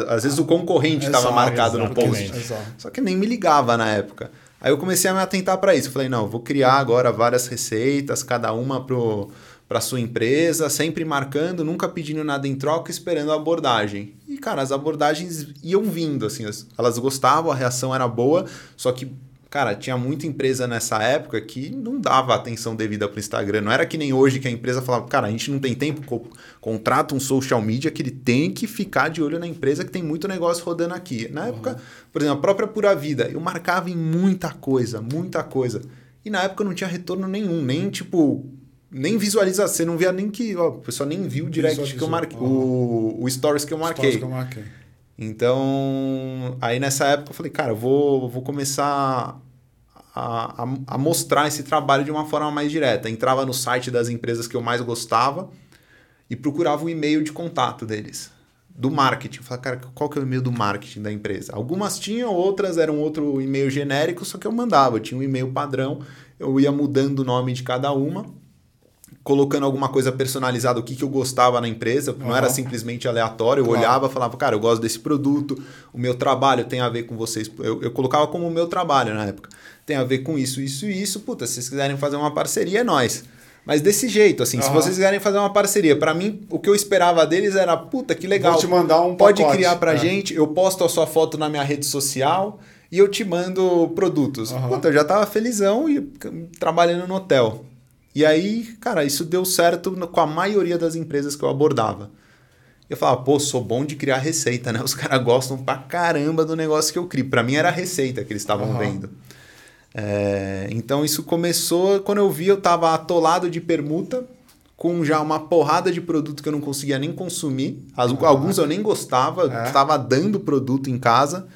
às vezes o concorrente estava marcado no post. Exato. Só que nem me ligava na época. Aí eu comecei a me atentar para isso. Falei, não, vou criar agora várias receitas, cada uma pro para sua empresa, sempre marcando, nunca pedindo nada em troca, esperando a abordagem. E, cara, as abordagens iam vindo, assim, elas gostavam, a reação era boa, só que Cara, tinha muita empresa nessa época que não dava atenção devida para o Instagram. Não era que nem hoje que a empresa falava, cara, a gente não tem tempo, co contrata um social media que ele tem que ficar de olho na empresa que tem muito negócio rodando aqui. Na uhum. época, por exemplo, a própria Pura Vida, eu marcava em muita coisa, muita coisa. E na época não tinha retorno nenhum, nem tipo nem visualização, você não via nem que. Ó, o pessoal nem viu o direct que eu marquei. O, o stories que eu marquei. Que eu marquei. Então, aí nessa época eu falei, cara, eu vou, vou começar a, a, a, mostrar esse trabalho de uma forma mais direta. Entrava no site das empresas que eu mais gostava e procurava o e-mail de contato deles, do marketing. Falei, cara, qual que é o e-mail do marketing da empresa? Algumas tinham, outras eram outro e-mail genérico, só que eu mandava. Eu tinha um e-mail padrão, eu ia mudando o nome de cada uma colocando alguma coisa personalizada, o que, que eu gostava na empresa, não era simplesmente aleatório, eu claro. olhava falava, cara, eu gosto desse produto, o meu trabalho tem a ver com vocês. Eu, eu colocava como o meu trabalho na época. Tem a ver com isso, isso e isso. Puta, se vocês quiserem fazer uma parceria, é nós. Mas desse jeito, assim, uhum. se vocês quiserem fazer uma parceria, para mim, o que eu esperava deles era, puta, que legal.
Vou te mandar um
Pode
pacote.
criar pra é. gente, eu posto a sua foto na minha rede social e eu te mando produtos. Uhum. Puta, eu já tava felizão e trabalhando no hotel. E aí, cara, isso deu certo com a maioria das empresas que eu abordava. Eu falava, pô, sou bom de criar receita, né? (laughs) Os caras gostam pra caramba do negócio que eu crio. Pra mim era a receita que eles estavam uhum. vendo. É, então isso começou quando eu vi, eu tava atolado de permuta, com já uma porrada de produto que eu não conseguia nem consumir. Alguns eu nem gostava, estava é. dando produto em casa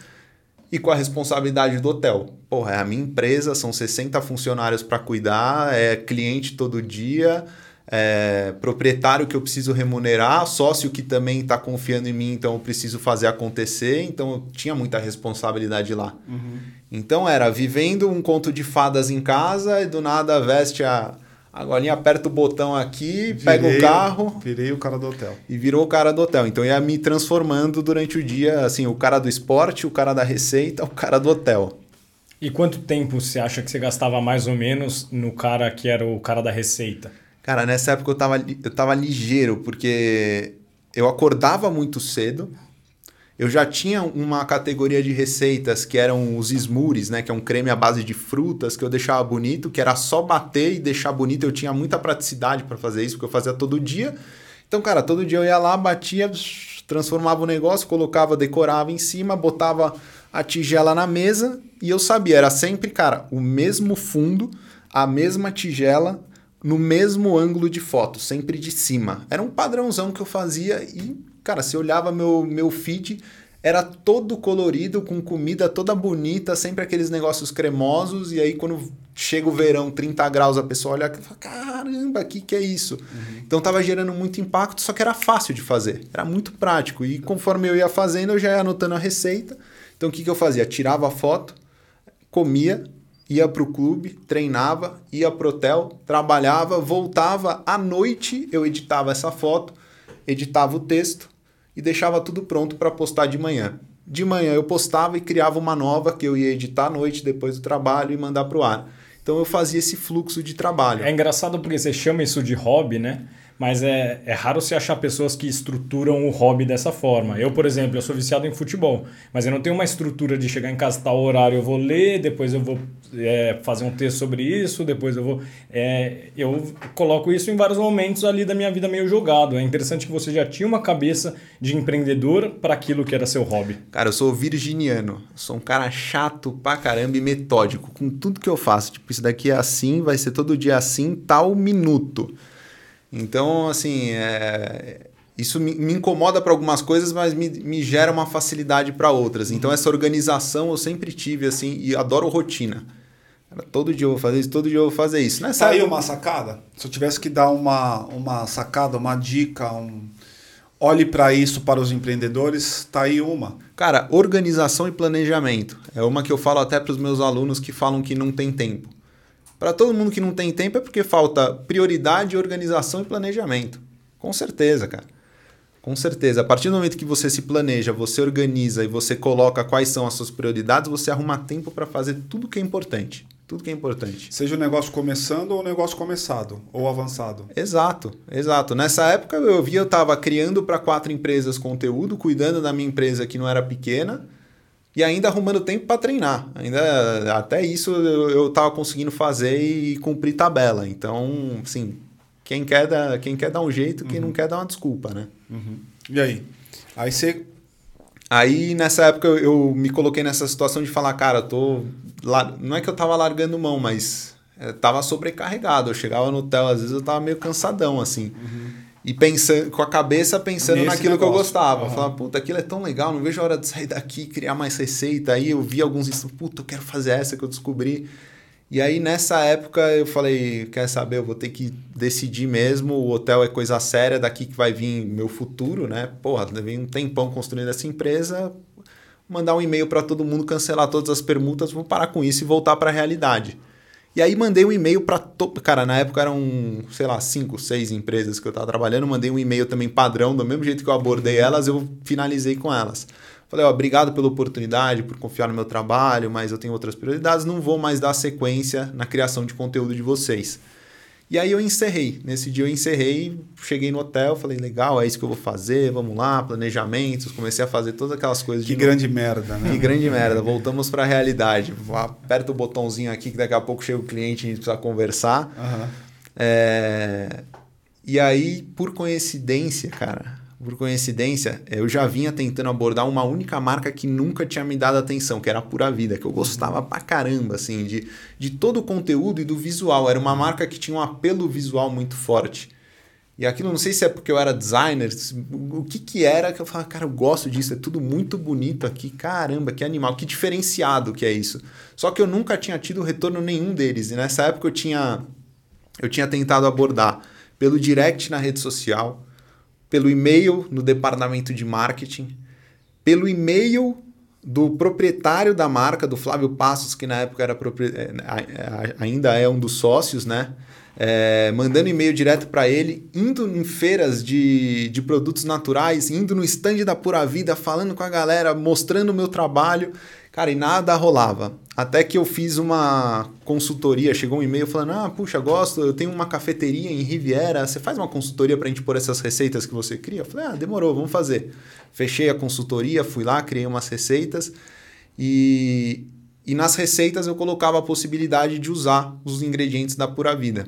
e com a responsabilidade do hotel. Porra, é a minha empresa, são 60 funcionários para cuidar, é cliente todo dia, é proprietário que eu preciso remunerar, sócio que também está confiando em mim, então eu preciso fazer acontecer. Então eu tinha muita responsabilidade lá. Uhum. Então era vivendo um conto de fadas em casa e do nada veste a Agora aperta o botão aqui, virei, pega o carro.
Virei o cara do hotel.
E virou o cara do hotel. Então ia me transformando durante o dia, assim, o cara do esporte, o cara da receita, o cara do hotel.
E quanto tempo você acha que você gastava mais ou menos no cara que era o cara da receita?
Cara, nessa época eu tava, eu tava ligeiro, porque eu acordava muito cedo eu já tinha uma categoria de receitas que eram os smooths, né? Que é um creme à base de frutas que eu deixava bonito, que era só bater e deixar bonito. Eu tinha muita praticidade para fazer isso, porque eu fazia todo dia. Então, cara, todo dia eu ia lá, batia, transformava o negócio, colocava, decorava em cima, botava a tigela na mesa e eu sabia, era sempre, cara, o mesmo fundo, a mesma tigela, no mesmo ângulo de foto, sempre de cima. Era um padrãozão que eu fazia e Cara, você olhava meu, meu feed, era todo colorido, com comida toda bonita, sempre aqueles negócios cremosos, e aí quando chega o verão, 30 graus, a pessoa olha e fala, caramba, o que, que é isso? Uhum. Então tava gerando muito impacto, só que era fácil de fazer, era muito prático. E conforme eu ia fazendo, eu já ia anotando a receita. Então o que, que eu fazia? Tirava a foto, comia, ia para o clube, treinava, ia pro hotel, trabalhava, voltava, à noite eu editava essa foto, editava o texto, e deixava tudo pronto para postar de manhã. De manhã eu postava e criava uma nova que eu ia editar à noite depois do trabalho e mandar para o ar. Então eu fazia esse fluxo de trabalho.
É engraçado porque você chama isso de hobby, né? Mas é, é raro se achar pessoas que estruturam o hobby dessa forma. Eu, por exemplo, eu sou viciado em futebol, mas eu não tenho uma estrutura de chegar em casa tal horário, eu vou ler, depois eu vou é, fazer um texto sobre isso, depois eu vou... É, eu coloco isso em vários momentos ali da minha vida meio jogado. É interessante que você já tinha uma cabeça de empreendedor para aquilo que era seu hobby.
Cara, eu sou virginiano, sou um cara chato pra caramba e metódico com tudo que eu faço. Tipo, isso daqui é assim, vai ser todo dia assim, tal minuto. Então, assim, é, isso me, me incomoda para algumas coisas, mas me, me gera uma facilidade para outras. Então, essa organização eu sempre tive, assim, e adoro rotina. Todo dia eu vou fazer isso, todo dia eu vou fazer isso.
Nessa tá aí uma sacada? Se eu tivesse que dar uma, uma sacada, uma dica, um... olhe para isso para os empreendedores, tá aí uma.
Cara, organização e planejamento. É uma que eu falo até para os meus alunos que falam que não tem tempo. Para todo mundo que não tem tempo é porque falta prioridade, organização e planejamento. Com certeza, cara. Com certeza. A partir do momento que você se planeja, você organiza e você coloca quais são as suas prioridades, você arruma tempo para fazer tudo que é importante. Tudo que é importante.
Seja o negócio começando ou o negócio começado ou avançado.
Exato, exato. Nessa época eu vi, eu estava criando para quatro empresas conteúdo, cuidando da minha empresa que não era pequena e ainda arrumando tempo para treinar. Ainda até isso eu, eu tava conseguindo fazer e cumprir tabela. Então, assim, quem quer dar, quem quer dar um jeito, quem uhum. não quer dar uma desculpa, né?
Uhum. E aí? Aí você
Aí nessa época eu, eu, me coloquei nessa situação de falar, cara, eu tô. Não é que eu tava largando mão, mas eu tava sobrecarregado. Eu chegava no hotel, às vezes eu tava meio cansadão, assim. Uhum. E pensando, com a cabeça pensando Nesse naquilo negócio. que eu gostava. Uhum. Falava, puta, aquilo é tão legal, não vejo a hora de sair daqui, criar mais receita. Aí eu vi alguns puta, eu quero fazer essa que eu descobri. E aí nessa época eu falei, quer saber, eu vou ter que decidir mesmo, o hotel é coisa séria, daqui que vai vir meu futuro, né? Porra, levei um tempão construindo essa empresa, mandar um e-mail para todo mundo, cancelar todas as permutas, vou parar com isso e voltar para a realidade. E aí mandei um e-mail para todo. Cara, na época eram, sei lá, cinco, seis empresas que eu estava trabalhando. Mandei um e-mail também padrão, do mesmo jeito que eu abordei elas, eu finalizei com elas. Falei, ó, obrigado pela oportunidade, por confiar no meu trabalho, mas eu tenho outras prioridades, não vou mais dar sequência na criação de conteúdo de vocês. E aí eu encerrei. Nesse dia eu encerrei, cheguei no hotel, falei, legal, é isso que eu vou fazer, vamos lá, planejamentos, comecei a fazer todas aquelas coisas.
Que grande novo. merda, né?
Que grande merda, voltamos para a realidade. Aperta o botãozinho aqui que daqui a pouco chega o cliente e a gente precisa conversar. Uhum. É... E aí, por coincidência, cara, por coincidência, eu já vinha tentando abordar uma única marca que nunca tinha me dado atenção, que era a Pura Vida, que eu gostava pra caramba, assim, de, de todo o conteúdo e do visual. Era uma marca que tinha um apelo visual muito forte. E aquilo, não sei se é porque eu era designer, o que que era que eu falava, cara, eu gosto disso, é tudo muito bonito aqui, caramba, que animal, que diferenciado que é isso. Só que eu nunca tinha tido retorno nenhum deles, e nessa época eu tinha, eu tinha tentado abordar pelo direct na rede social, pelo e-mail no departamento de marketing, pelo e-mail do proprietário da marca, do Flávio Passos, que na época era é, ainda é um dos sócios, né? É, mandando e-mail direto para ele, indo em feiras de, de produtos naturais, indo no stand da Pura Vida, falando com a galera, mostrando o meu trabalho. Cara, e nada rolava. Até que eu fiz uma consultoria, chegou um e-mail falando: Ah, puxa, gosto, eu tenho uma cafeteria em Riviera, você faz uma consultoria para a gente pôr essas receitas que você cria? Eu falei: Ah, demorou, vamos fazer. Fechei a consultoria, fui lá, criei umas receitas e, e nas receitas eu colocava a possibilidade de usar os ingredientes da Pura Vida.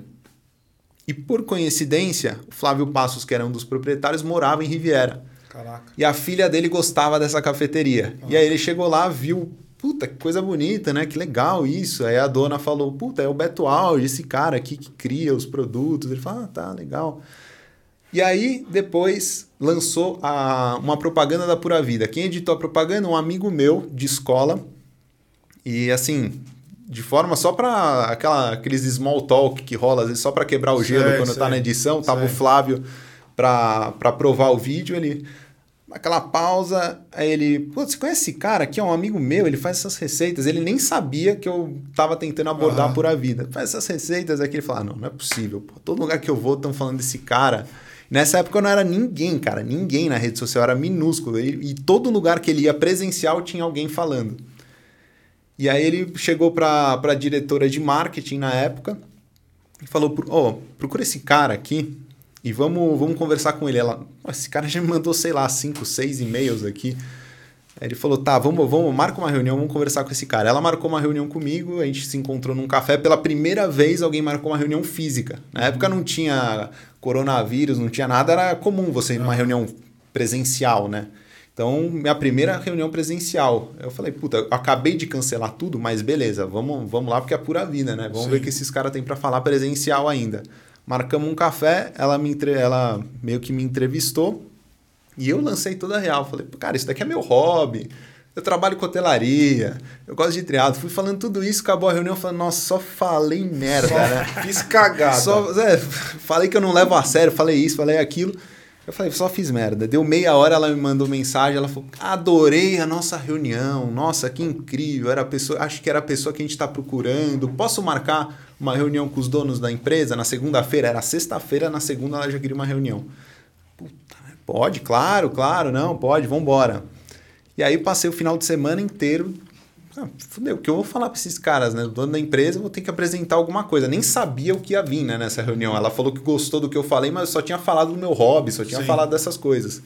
E por coincidência, o Flávio Passos, que era um dos proprietários, morava em Riviera. Caraca. E a filha dele gostava dessa cafeteria. Ah. E aí ele chegou lá, viu, puta, que coisa bonita, né? Que legal isso. Aí a dona falou, puta, é o Beto Alge, esse cara aqui que cria os produtos. Ele falou, ah, tá, legal. E aí, depois, lançou a, uma propaganda da Pura Vida. Quem editou a propaganda? Um amigo meu de escola. E assim, de forma só para aquela aqueles small talk que rola às vezes só para quebrar o gelo sei, quando sei, tá na edição, tava sei. o Flávio para provar o vídeo, ele aquela pausa, aí ele, pô, você conhece esse cara aqui? É um amigo meu, ele faz essas receitas. Ele nem sabia que eu tava tentando abordar por a vida. Faz essas receitas aqui. Ele fala, ah, não, não é possível. Pô, todo lugar que eu vou estão falando desse cara. Nessa época eu não era ninguém, cara. Ninguém na rede social, era minúsculo. E, e todo lugar que ele ia presencial tinha alguém falando. E aí ele chegou para a diretora de marketing na época e falou, ó, oh, procura esse cara aqui e vamos, vamos conversar com ele. Ela, esse cara já me mandou, sei lá, cinco, seis e-mails aqui. Aí ele falou, tá, vamos, vamos, marca uma reunião, vamos conversar com esse cara. Ela marcou uma reunião comigo, a gente se encontrou num café. Pela primeira vez, alguém marcou uma reunião física. Na época não tinha coronavírus, não tinha nada, era comum você ir numa reunião presencial, né? Então, minha primeira reunião presencial. Eu falei, puta, eu acabei de cancelar tudo, mas beleza, vamos, vamos lá porque é pura vida, né? Vamos Sim. ver o que esses caras têm para falar presencial ainda. Marcamos um café, ela, me entre... ela meio que me entrevistou e eu lancei toda a real. Falei, cara, isso daqui é meu hobby. Eu trabalho com hotelaria, eu gosto de triado. Fui falando tudo isso, acabou a reunião, falando, nossa, só falei merda, só né? (laughs)
Fiz cagada.
Só, é, falei que eu não levo a sério, falei isso, falei aquilo. Eu falei, só fiz merda. Deu meia hora, ela me mandou mensagem, ela falou, adorei a nossa reunião, nossa, que incrível, era pessoa, acho que era a pessoa que a gente está procurando. Posso marcar uma reunião com os donos da empresa na segunda-feira? Era sexta-feira, na segunda ela já queria uma reunião. Puta, pode, claro, claro, não, pode, vamos embora. E aí passei o final de semana inteiro ah, fudeu, o que eu vou falar para esses caras, né? O dono da empresa, eu vou ter que apresentar alguma coisa. Nem sabia o que ia vir né, nessa reunião. Ela falou que gostou do que eu falei, mas eu só tinha falado do meu hobby, só tinha Sim. falado dessas coisas.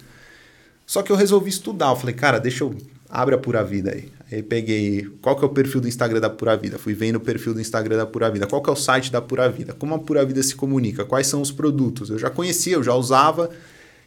Só que eu resolvi estudar. Eu falei, cara, deixa eu abre a Pura Vida aí. Aí peguei, qual que é o perfil do Instagram da Pura Vida? Fui vendo o perfil do Instagram da Pura Vida. Qual que é o site da Pura Vida? Como a Pura Vida se comunica? Quais são os produtos? Eu já conhecia, eu já usava. O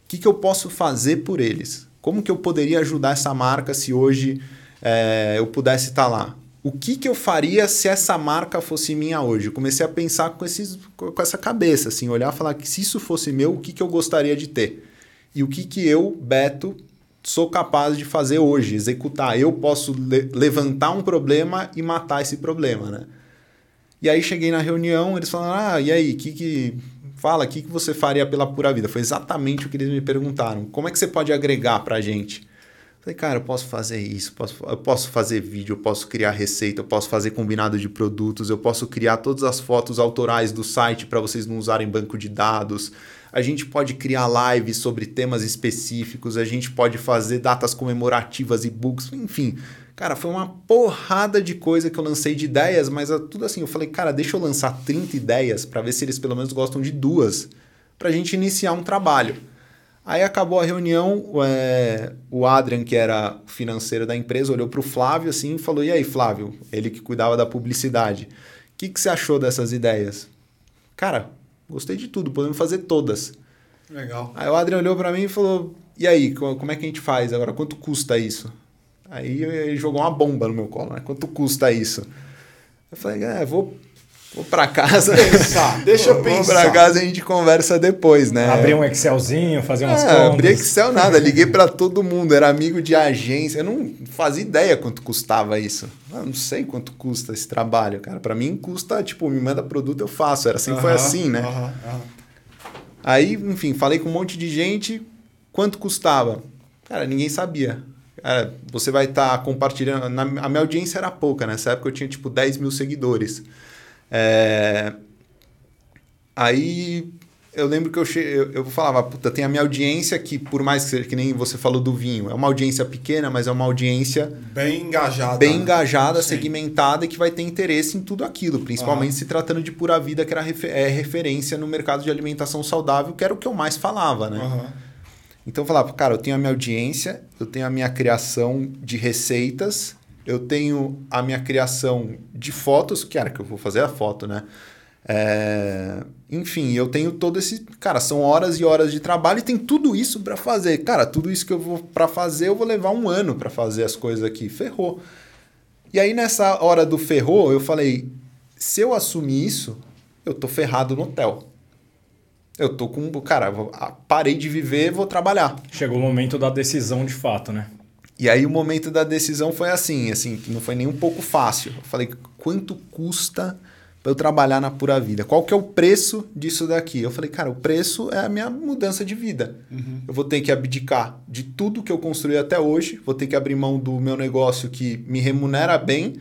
que, que eu posso fazer por eles? Como que eu poderia ajudar essa marca se hoje é, eu pudesse estar lá? O que, que eu faria se essa marca fosse minha hoje? Eu comecei a pensar com, esses, com essa cabeça, assim, olhar e falar que se isso fosse meu, o que, que eu gostaria de ter? E o que, que eu, Beto, sou capaz de fazer hoje, executar. Eu posso le levantar um problema e matar esse problema, né? E aí cheguei na reunião, eles falaram: "Ah, e aí, que que fala, o que que você faria pela pura vida?" Foi exatamente o que eles me perguntaram. Como é que você pode agregar pra gente? Falei, cara, eu posso fazer isso, posso, eu posso fazer vídeo, eu posso criar receita, eu posso fazer combinado de produtos, eu posso criar todas as fotos autorais do site para vocês não usarem banco de dados, a gente pode criar lives sobre temas específicos, a gente pode fazer datas comemorativas e books, enfim. Cara, foi uma porrada de coisa que eu lancei de ideias, mas é tudo assim, eu falei, cara, deixa eu lançar 30 ideias para ver se eles pelo menos gostam de duas, para a gente iniciar um trabalho. Aí acabou a reunião, é, o Adrian, que era financeiro da empresa, olhou para o Flávio assim e falou: E aí, Flávio? Ele que cuidava da publicidade. O que, que você achou dessas ideias? Cara, Gostei de tudo, podemos fazer todas.
Legal.
Aí o Adriano olhou para mim e falou: E aí, como é que a gente faz agora? Quanto custa isso? Aí ele jogou uma bomba no meu colo, né? Quanto custa isso? Eu falei: É, vou Vou para casa.
Pensar, deixa eu pensar.
Vou para casa e a gente conversa depois, né?
Abrir um Excelzinho, fazer umas
é,
contas.
Abri Excel nada, liguei para todo mundo, era amigo de agência, eu não fazia ideia quanto custava isso. Eu não sei quanto custa esse trabalho, cara. Para mim custa, tipo, me manda produto, eu faço. Era assim, uh -huh, foi assim, né? Uh -huh, uh -huh. Aí, enfim, falei com um monte de gente, quanto custava? Cara, ninguém sabia. Cara, você vai estar tá compartilhando. Na, a minha audiência era pouca, nessa época eu tinha tipo 10 mil seguidores. É... Aí eu lembro que eu, che... eu, eu falava, puta, tem a minha audiência que, por mais que seja que nem você falou do vinho, é uma audiência pequena, mas é uma audiência
bem engajada.
Bem engajada, Sim. segmentada e que vai ter interesse em tudo aquilo, principalmente uhum. se tratando de pura vida, que era refer... é referência no mercado de alimentação saudável, que era o que eu mais falava, né? Uhum. Então eu falava, cara, eu tenho a minha audiência, eu tenho a minha criação de receitas eu tenho a minha criação de fotos, que era que eu vou fazer a foto, né? É... Enfim, eu tenho todo esse. Cara, são horas e horas de trabalho e tem tudo isso para fazer. Cara, tudo isso que eu vou para fazer, eu vou levar um ano para fazer as coisas aqui. Ferrou. E aí, nessa hora do ferrou, eu falei: se eu assumir isso, eu tô ferrado no hotel. Eu tô com. Cara, parei de viver, vou trabalhar.
Chegou o momento da decisão de fato, né?
E aí o momento da decisão foi assim, assim, que não foi nem um pouco fácil. Eu falei, quanto custa para eu trabalhar na Pura Vida? Qual que é o preço disso daqui? Eu falei, cara, o preço é a minha mudança de vida. Uhum. Eu vou ter que abdicar de tudo que eu construí até hoje, vou ter que abrir mão do meu negócio que me remunera bem,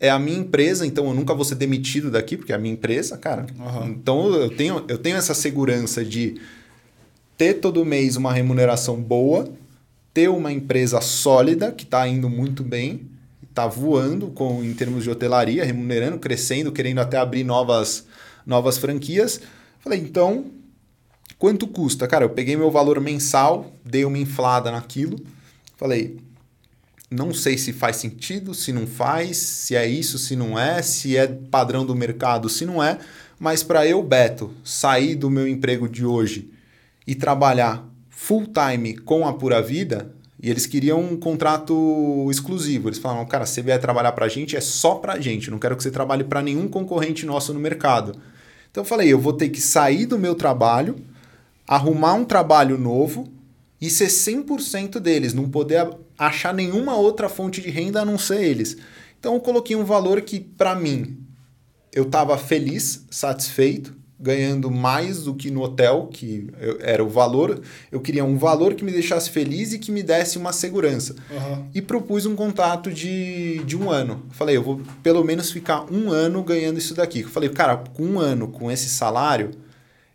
é a minha empresa, então eu nunca vou ser demitido daqui, porque é a minha empresa, cara. Uhum. Então eu tenho, eu tenho essa segurança de ter todo mês uma remuneração boa ter uma empresa sólida, que está indo muito bem, está voando com, em termos de hotelaria, remunerando, crescendo, querendo até abrir novas, novas franquias. Falei, então, quanto custa? Cara, eu peguei meu valor mensal, dei uma inflada naquilo. Falei, não sei se faz sentido, se não faz, se é isso, se não é, se é padrão do mercado, se não é. Mas para eu, Beto, sair do meu emprego de hoje e trabalhar full time com a Pura Vida e eles queriam um contrato exclusivo. Eles falaram, cara, se você vier trabalhar para a gente, é só para a gente. Não quero que você trabalhe para nenhum concorrente nosso no mercado. Então eu falei, eu vou ter que sair do meu trabalho, arrumar um trabalho novo e ser 100% deles, não poder achar nenhuma outra fonte de renda a não ser eles. Então eu coloquei um valor que, para mim, eu estava feliz, satisfeito, ganhando mais do que no hotel, que eu, era o valor. Eu queria um valor que me deixasse feliz e que me desse uma segurança. Uhum. E propus um contrato de, de um ano. Falei, eu vou pelo menos ficar um ano ganhando isso daqui. Eu falei, cara, com um ano, com esse salário,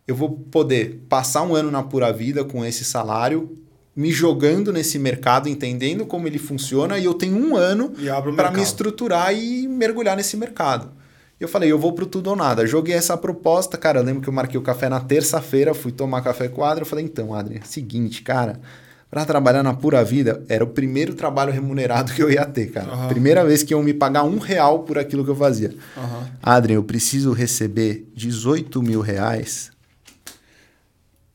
eu vou poder passar um ano na pura vida com esse salário, me jogando nesse mercado, entendendo como ele funciona, e eu tenho um ano para me estruturar e mergulhar nesse mercado eu falei, eu vou pro tudo ou nada. Joguei essa proposta, cara. Eu lembro que eu marquei o café na terça-feira, fui tomar café com o Adri. Eu falei, então, Adri, é seguinte, cara. para trabalhar na Pura Vida, era o primeiro trabalho remunerado que eu ia ter, cara. Uhum. Primeira vez que iam me pagar um real por aquilo que eu fazia. Uhum. Adrian, eu preciso receber 18 mil reais.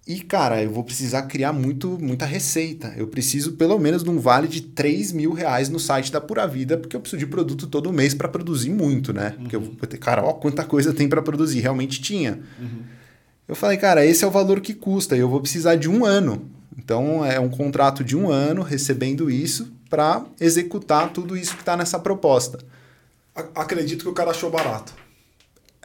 E, cara, eu vou precisar criar muito, muita receita. Eu preciso pelo menos de um vale de 3 mil reais no site da Pura Vida, porque eu preciso de produto todo mês para produzir muito, né? Uhum. Porque eu vou ter, cara, ó, quanta coisa tem para produzir. Realmente tinha. Uhum. Eu falei, cara, esse é o valor que custa. E eu vou precisar de um ano então é um contrato de um ano recebendo isso para executar tudo isso que está nessa proposta.
Acredito que o cara achou barato.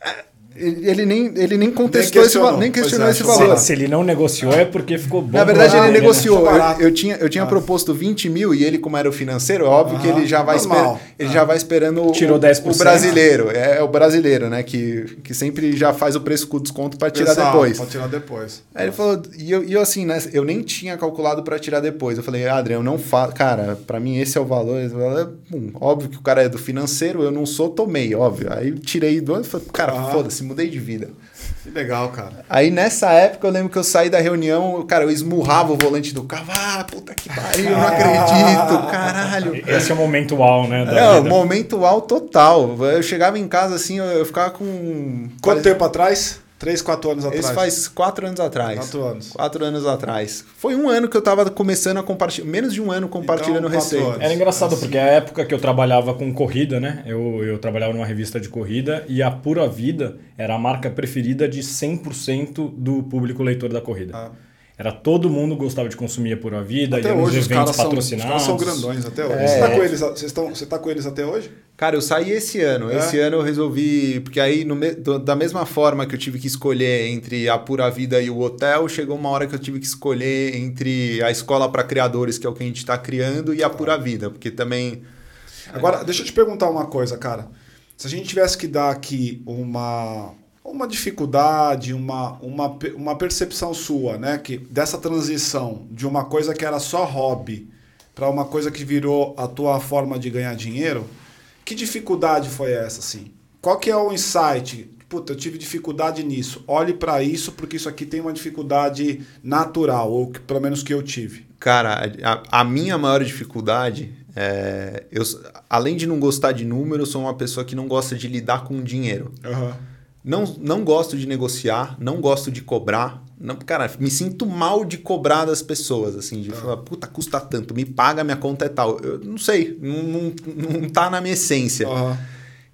É, ele nem, ele nem contestou nem esse valor, nem questionou é, esse valor.
Se, se, ele não negociou é porque ficou bom.
Na verdade, ele negociou. Eu, eu, tinha, eu tinha ah. proposto 20 mil e ele, como era o financeiro, óbvio que ele já vai, esper, ele ah. já vai esperando
Tirou 10%.
o brasileiro. É, é, o brasileiro, né? Que, que sempre já faz o preço com desconto para tirar Exato, depois.
Para tirar depois.
Aí ele falou, e eu, e eu assim, né? Eu nem tinha calculado para tirar depois. Eu falei, Adriano, não faço. Cara, para mim esse é o valor. Hum, óbvio que o cara é do financeiro, eu não sou, tomei, óbvio. Aí tirei do. Falei, cara, ah. foda-se, mudei de vida.
Que legal, cara.
Aí nessa época eu lembro que eu saí da reunião, cara, eu esmurrava o volante do carro. Ah, puta que pariu, não acredito, caralho.
Esse é o momento uau, né?
é, o momento uau total. Eu chegava em casa assim, eu ficava com.
Quanto tempo atrás? Três, quatro anos atrás.
Isso faz quatro anos atrás.
Quatro anos.
Quatro anos atrás. Foi um ano que eu tava começando a compartilhar, menos de um ano compartilhando então, receita.
Era engraçado, porque a época que eu trabalhava com corrida, né? Eu, eu trabalhava numa revista de corrida e a Pura Vida era a marca preferida de 100% do público leitor da corrida. Ah. Era todo mundo gostava de consumir a Pura Vida,
até
ia
hoje,
nos eventos
são,
patrocinados.
Os caras são grandões até hoje. É. Você, tá com eles, vocês estão, você tá com eles até hoje?
Cara, eu saí esse ano. É. Esse ano eu resolvi. Porque aí, no, da mesma forma que eu tive que escolher entre a Pura Vida e o hotel, chegou uma hora que eu tive que escolher entre a escola para criadores, que é o que a gente está criando, e a Pura Vida, porque também.
Agora, deixa eu te perguntar uma coisa, cara. Se a gente tivesse que dar aqui uma uma dificuldade, uma, uma, uma percepção sua, né? Que dessa transição de uma coisa que era só hobby para uma coisa que virou a tua forma de ganhar dinheiro, que dificuldade foi essa, assim? Qual que é o insight? Puta, eu tive dificuldade nisso. Olhe para isso porque isso aqui tem uma dificuldade natural, ou que, pelo menos que eu tive.
Cara, a, a minha maior dificuldade é, eu, além de não gostar de número, eu sou uma pessoa que não gosta de lidar com dinheiro. Uhum. Não, não gosto de negociar, não gosto de cobrar. Não, cara, me sinto mal de cobrar das pessoas, assim, de ah. falar, puta, custa tanto, me paga, minha conta é tal. Eu não sei, não, não, não tá na minha essência. Uhum.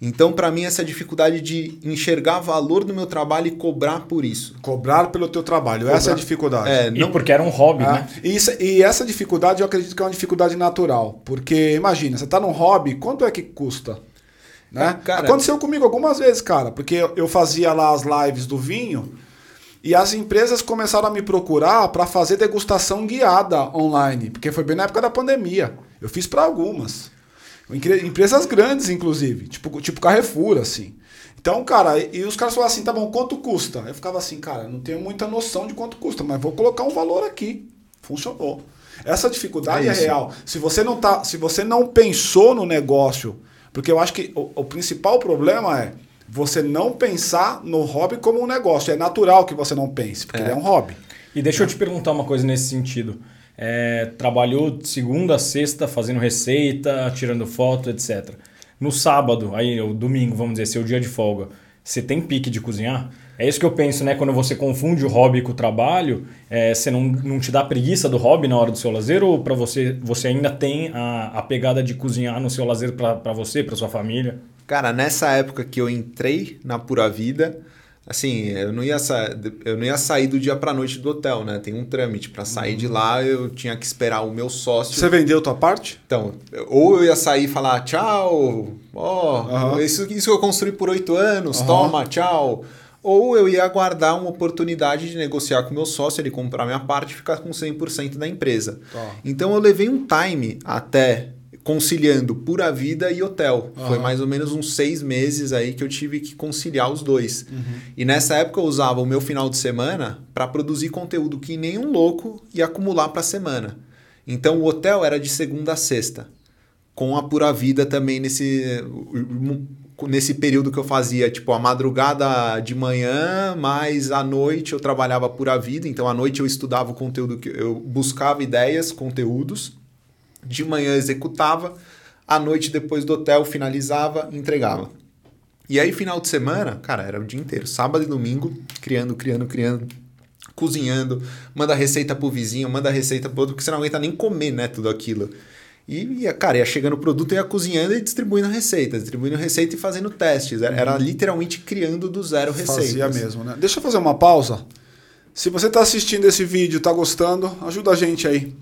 Então, para mim, essa dificuldade de enxergar valor no meu trabalho e cobrar por isso.
Cobrar pelo teu trabalho, cobrar. essa é a dificuldade.
É, não... E porque era um hobby, é. né?
E, isso, e essa dificuldade eu acredito que é uma dificuldade natural. Porque, imagina, você tá num hobby, quanto é que custa? Né? Cara, Aconteceu comigo algumas vezes, cara, porque eu fazia lá as lives do vinho e as empresas começaram a me procurar para fazer degustação guiada online, porque foi bem na época da pandemia. Eu fiz para algumas. Empresas grandes, inclusive, tipo, tipo Carrefour, assim. Então, cara, e os caras falaram assim, tá bom, quanto custa? Eu ficava assim, cara, não tenho muita noção de quanto custa, mas vou colocar um valor aqui. Funcionou. Essa dificuldade é, é real. Se você não tá, se você não pensou no negócio porque eu acho que o, o principal problema é você não pensar no hobby como um negócio. É natural que você não pense, porque é, ele é um hobby.
E deixa eu te perguntar uma coisa nesse sentido. É, trabalhou segunda a sexta fazendo receita, tirando foto, etc. No sábado, aí o domingo, vamos dizer, seu dia de folga, você tem pique de cozinhar? É isso que eu penso, né? Quando você confunde o hobby com o trabalho, é, você não, não te dá preguiça do hobby na hora do seu lazer ou para você você ainda tem a, a pegada de cozinhar no seu lazer para você, para sua família?
Cara, nessa época que eu entrei na Pura Vida, assim, eu não ia, eu não ia sair do dia para noite do hotel, né? Tem um trâmite para sair de lá, eu tinha que esperar o meu sócio.
Você vendeu tua parte?
Então, ou eu ia sair e falar tchau, ó, oh, uhum. isso, isso que eu construí por oito anos, uhum. toma, tchau ou eu ia aguardar uma oportunidade de negociar com meu sócio, ele comprar minha parte e ficar com 100% da empresa. Tá. Então eu levei um time até conciliando pura vida e hotel. Uhum. Foi mais ou menos uns seis meses aí que eu tive que conciliar os dois. Uhum. E nessa época eu usava o meu final de semana para produzir conteúdo que nenhum louco e acumular para a semana. Então o hotel era de segunda a sexta. com a Pura Vida também nesse nesse período que eu fazia, tipo, a madrugada de manhã, mas à noite eu trabalhava Pura Vida, então à noite eu estudava o conteúdo que eu buscava ideias, conteúdos, de manhã executava, à noite depois do hotel finalizava, entregava. E aí final de semana, cara, era o dia inteiro, sábado e domingo, criando, criando, criando, cozinhando, manda receita pro vizinho, manda receita pro outro, porque você não aguenta nem comer, né, tudo aquilo. E, cara, ia chegando o produto, ia cozinhando e distribuindo receita, distribuindo receita e fazendo testes. Era, era literalmente criando do zero receitas.
Fazia mesmo, né? Deixa eu fazer uma pausa. Se você está assistindo esse vídeo, está gostando, ajuda a gente aí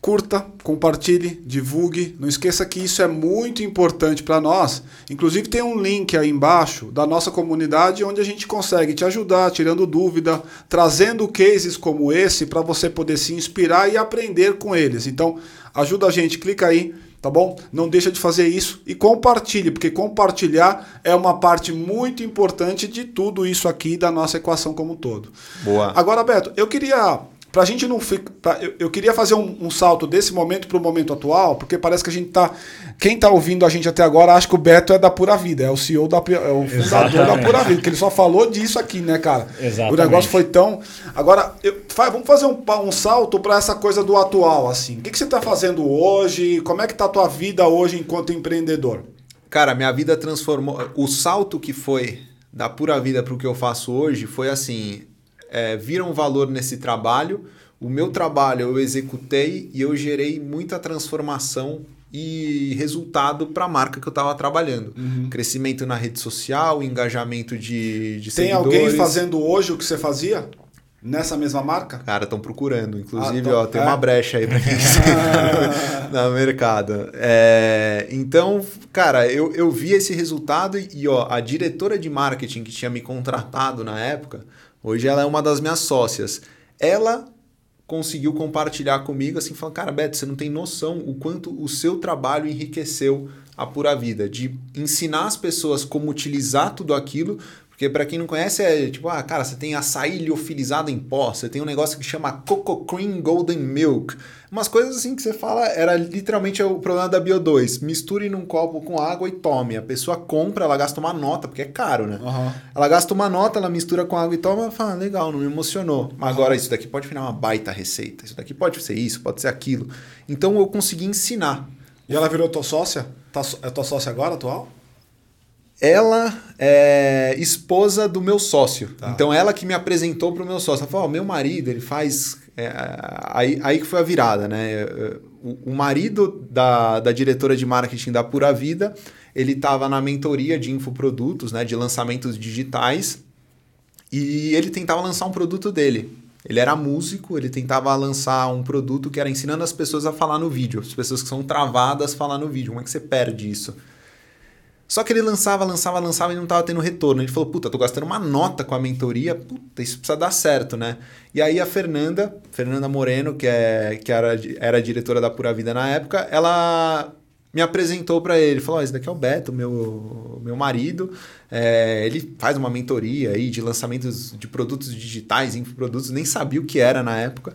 curta, compartilhe, divulgue. Não esqueça que isso é muito importante para nós. Inclusive tem um link aí embaixo da nossa comunidade onde a gente consegue te ajudar, tirando dúvida, trazendo cases como esse para você poder se inspirar e aprender com eles. Então, ajuda a gente, clica aí, tá bom? Não deixa de fazer isso e compartilhe, porque compartilhar é uma parte muito importante de tudo isso aqui da nossa equação como um todo.
Boa.
Agora, Beto, eu queria Pra gente não ficar. Eu, eu, queria fazer um, um salto desse momento para o momento atual, porque parece que a gente tá. Quem tá ouvindo a gente até agora acha que o Beto é da Pura Vida, é o CEO da. É o fundador da Pura Vida, porque ele só falou disso aqui, né, cara?
Exatamente.
O negócio foi tão. Agora, eu, vamos fazer um, um salto para essa coisa do atual, assim. O que, que você tá fazendo hoje? Como é que tá a tua vida hoje enquanto empreendedor?
Cara, minha vida transformou. O salto que foi da Pura Vida para o que eu faço hoje foi assim é, viram valor nesse trabalho. O meu trabalho eu executei e eu gerei muita transformação e resultado para a marca que eu estava trabalhando. Uhum. Crescimento na rede social, engajamento de, de
Tem
seguidores.
alguém fazendo hoje o que você fazia? Nessa mesma marca?
Cara, estão procurando. Inclusive, ah, ó, tem é? uma brecha aí para quem (laughs) (laughs) no mercado. É, então, cara, eu, eu vi esse resultado e ó, a diretora de marketing que tinha me contratado na época, Hoje ela é uma das minhas sócias. Ela conseguiu compartilhar comigo assim, falando, cara, Beto, você não tem noção o quanto o seu trabalho enriqueceu a pura vida, de ensinar as pessoas como utilizar tudo aquilo, porque para quem não conhece é tipo, ah, cara, você tem açaí liofilizado em pó, você tem um negócio que chama Coco Cream Golden Milk. Umas coisas assim que você fala, era literalmente o problema da Bio2. Misture num copo com água e tome. A pessoa compra, ela gasta uma nota, porque é caro, né? Uhum. Ela gasta uma nota, ela mistura com água e toma, ela fala, ah, legal, não me emocionou. Uhum. Agora, isso daqui pode virar uma baita receita. Isso daqui pode ser isso, pode ser aquilo. Então eu consegui ensinar.
E ela virou tua sócia? Tá, é tua sócia agora, atual?
Ela é esposa do meu sócio. Tá. Então, ela que me apresentou para o meu sócio. Ela falou: oh, meu marido, ele faz. É, aí, aí que foi a virada, né? O, o marido da, da diretora de marketing da Pura Vida, ele estava na mentoria de infoprodutos, né? De lançamentos digitais. E ele tentava lançar um produto dele. Ele era músico, ele tentava lançar um produto que era ensinando as pessoas a falar no vídeo. As pessoas que são travadas a falar no vídeo. Como é que você perde isso? Só que ele lançava, lançava, lançava e não estava tendo retorno. Ele falou, puta, tô gastando uma nota com a mentoria, puta, isso precisa dar certo, né? E aí a Fernanda, Fernanda Moreno, que, é, que era, era diretora da Pura Vida na época, ela me apresentou para ele. Falou, oh, esse daqui é o Beto, meu, meu marido. É, ele faz uma mentoria aí de lançamentos de produtos digitais, infoprodutos, nem sabia o que era na época.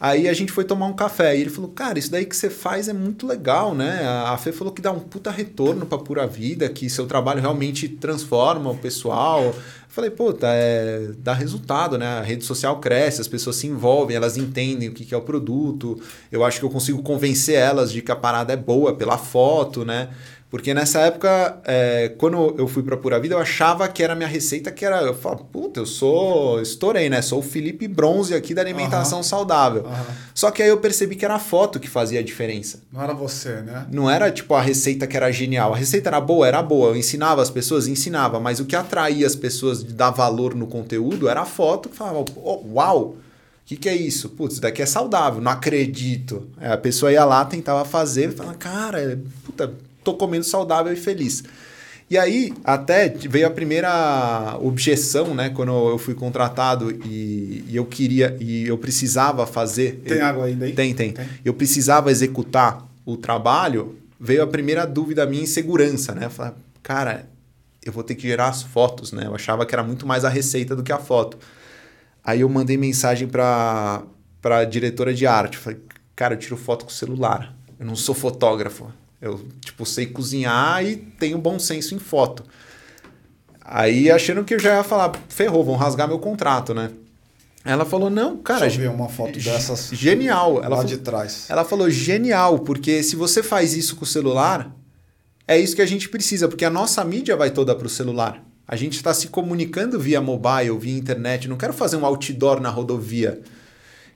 Aí a gente foi tomar um café e ele falou, cara, isso daí que você faz é muito legal, né? A Fê falou que dá um puta retorno pra pura vida, que seu trabalho realmente transforma o pessoal. Eu falei, pô, tá, é, dá resultado, né? A rede social cresce, as pessoas se envolvem, elas entendem o que, que é o produto. Eu acho que eu consigo convencer elas de que a parada é boa pela foto, né? Porque nessa época, é, quando eu fui para Pura Vida, eu achava que era minha receita, que era. Eu falava, puta, eu sou. Estourei, né? Sou o Felipe Bronze aqui da alimentação uhum. saudável. Uhum. Só que aí eu percebi que era a foto que fazia a diferença.
Não era você, né?
Não era tipo a receita que era genial. A receita era boa, era boa. Eu ensinava as pessoas, ensinava. Mas o que atraía as pessoas de dar valor no conteúdo era a foto que falava, oh, uau! O que, que é isso? Putz, isso daqui é saudável, não acredito. É, a pessoa ia lá, tentava fazer, falava, cara, puta, tô comendo saudável e feliz. E aí, até veio a primeira objeção, né? Quando eu fui contratado e, e eu queria e eu precisava fazer.
Tem água ainda aí?
Tem, tem, tem. Eu precisava executar o trabalho, veio a primeira dúvida minha em segurança, né? Falar, cara, eu vou ter que gerar as fotos, né? Eu achava que era muito mais a receita do que a foto. Aí eu mandei mensagem para a diretora de arte. Falei, cara, eu tiro foto com o celular. Eu não sou fotógrafo. Eu, tipo, sei cozinhar e tenho bom senso em foto. Aí achando que eu já ia falar, ferrou, vão rasgar meu contrato, né? Ela falou, não, cara.
Deixa eu ver uma foto dessas.
Genial. Ela
lá
falou,
de trás.
Ela falou, genial, porque se você faz isso com o celular, é isso que a gente precisa, porque a nossa mídia vai toda para o celular. A gente está se comunicando via mobile, via internet. Não quero fazer um outdoor na rodovia.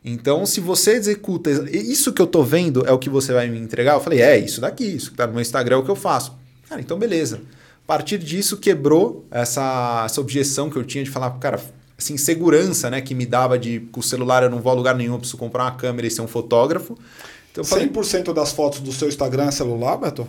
Então, se você executa isso que eu tô vendo é o que você vai me entregar, eu falei, é isso daqui, isso que tá no meu Instagram é o que eu faço. Cara, então beleza. A partir disso quebrou essa, essa objeção que eu tinha de falar, cara, assim, segurança, né, que me dava de com o celular eu não vou a lugar nenhum, eu preciso comprar uma câmera e ser um fotógrafo.
Então, falei, 100% das fotos do seu Instagram é celular, Beto?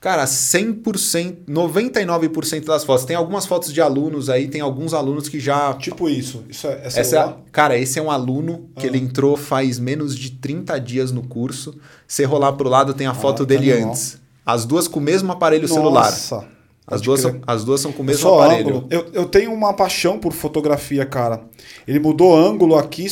Cara, 100%, 99% das fotos. Tem algumas fotos de alunos aí, tem alguns alunos que já.
Tipo isso. Isso é, é?
Essa, cara, esse é um aluno que ah. ele entrou faz menos de 30 dias no curso. Se rolar pro lado, tem a ah, foto tá dele antes. As duas com o mesmo aparelho Nossa. celular. As duas, são, as duas são com o mesmo aparelho.
Eu, eu tenho uma paixão por fotografia, cara. Ele mudou ângulo aqui,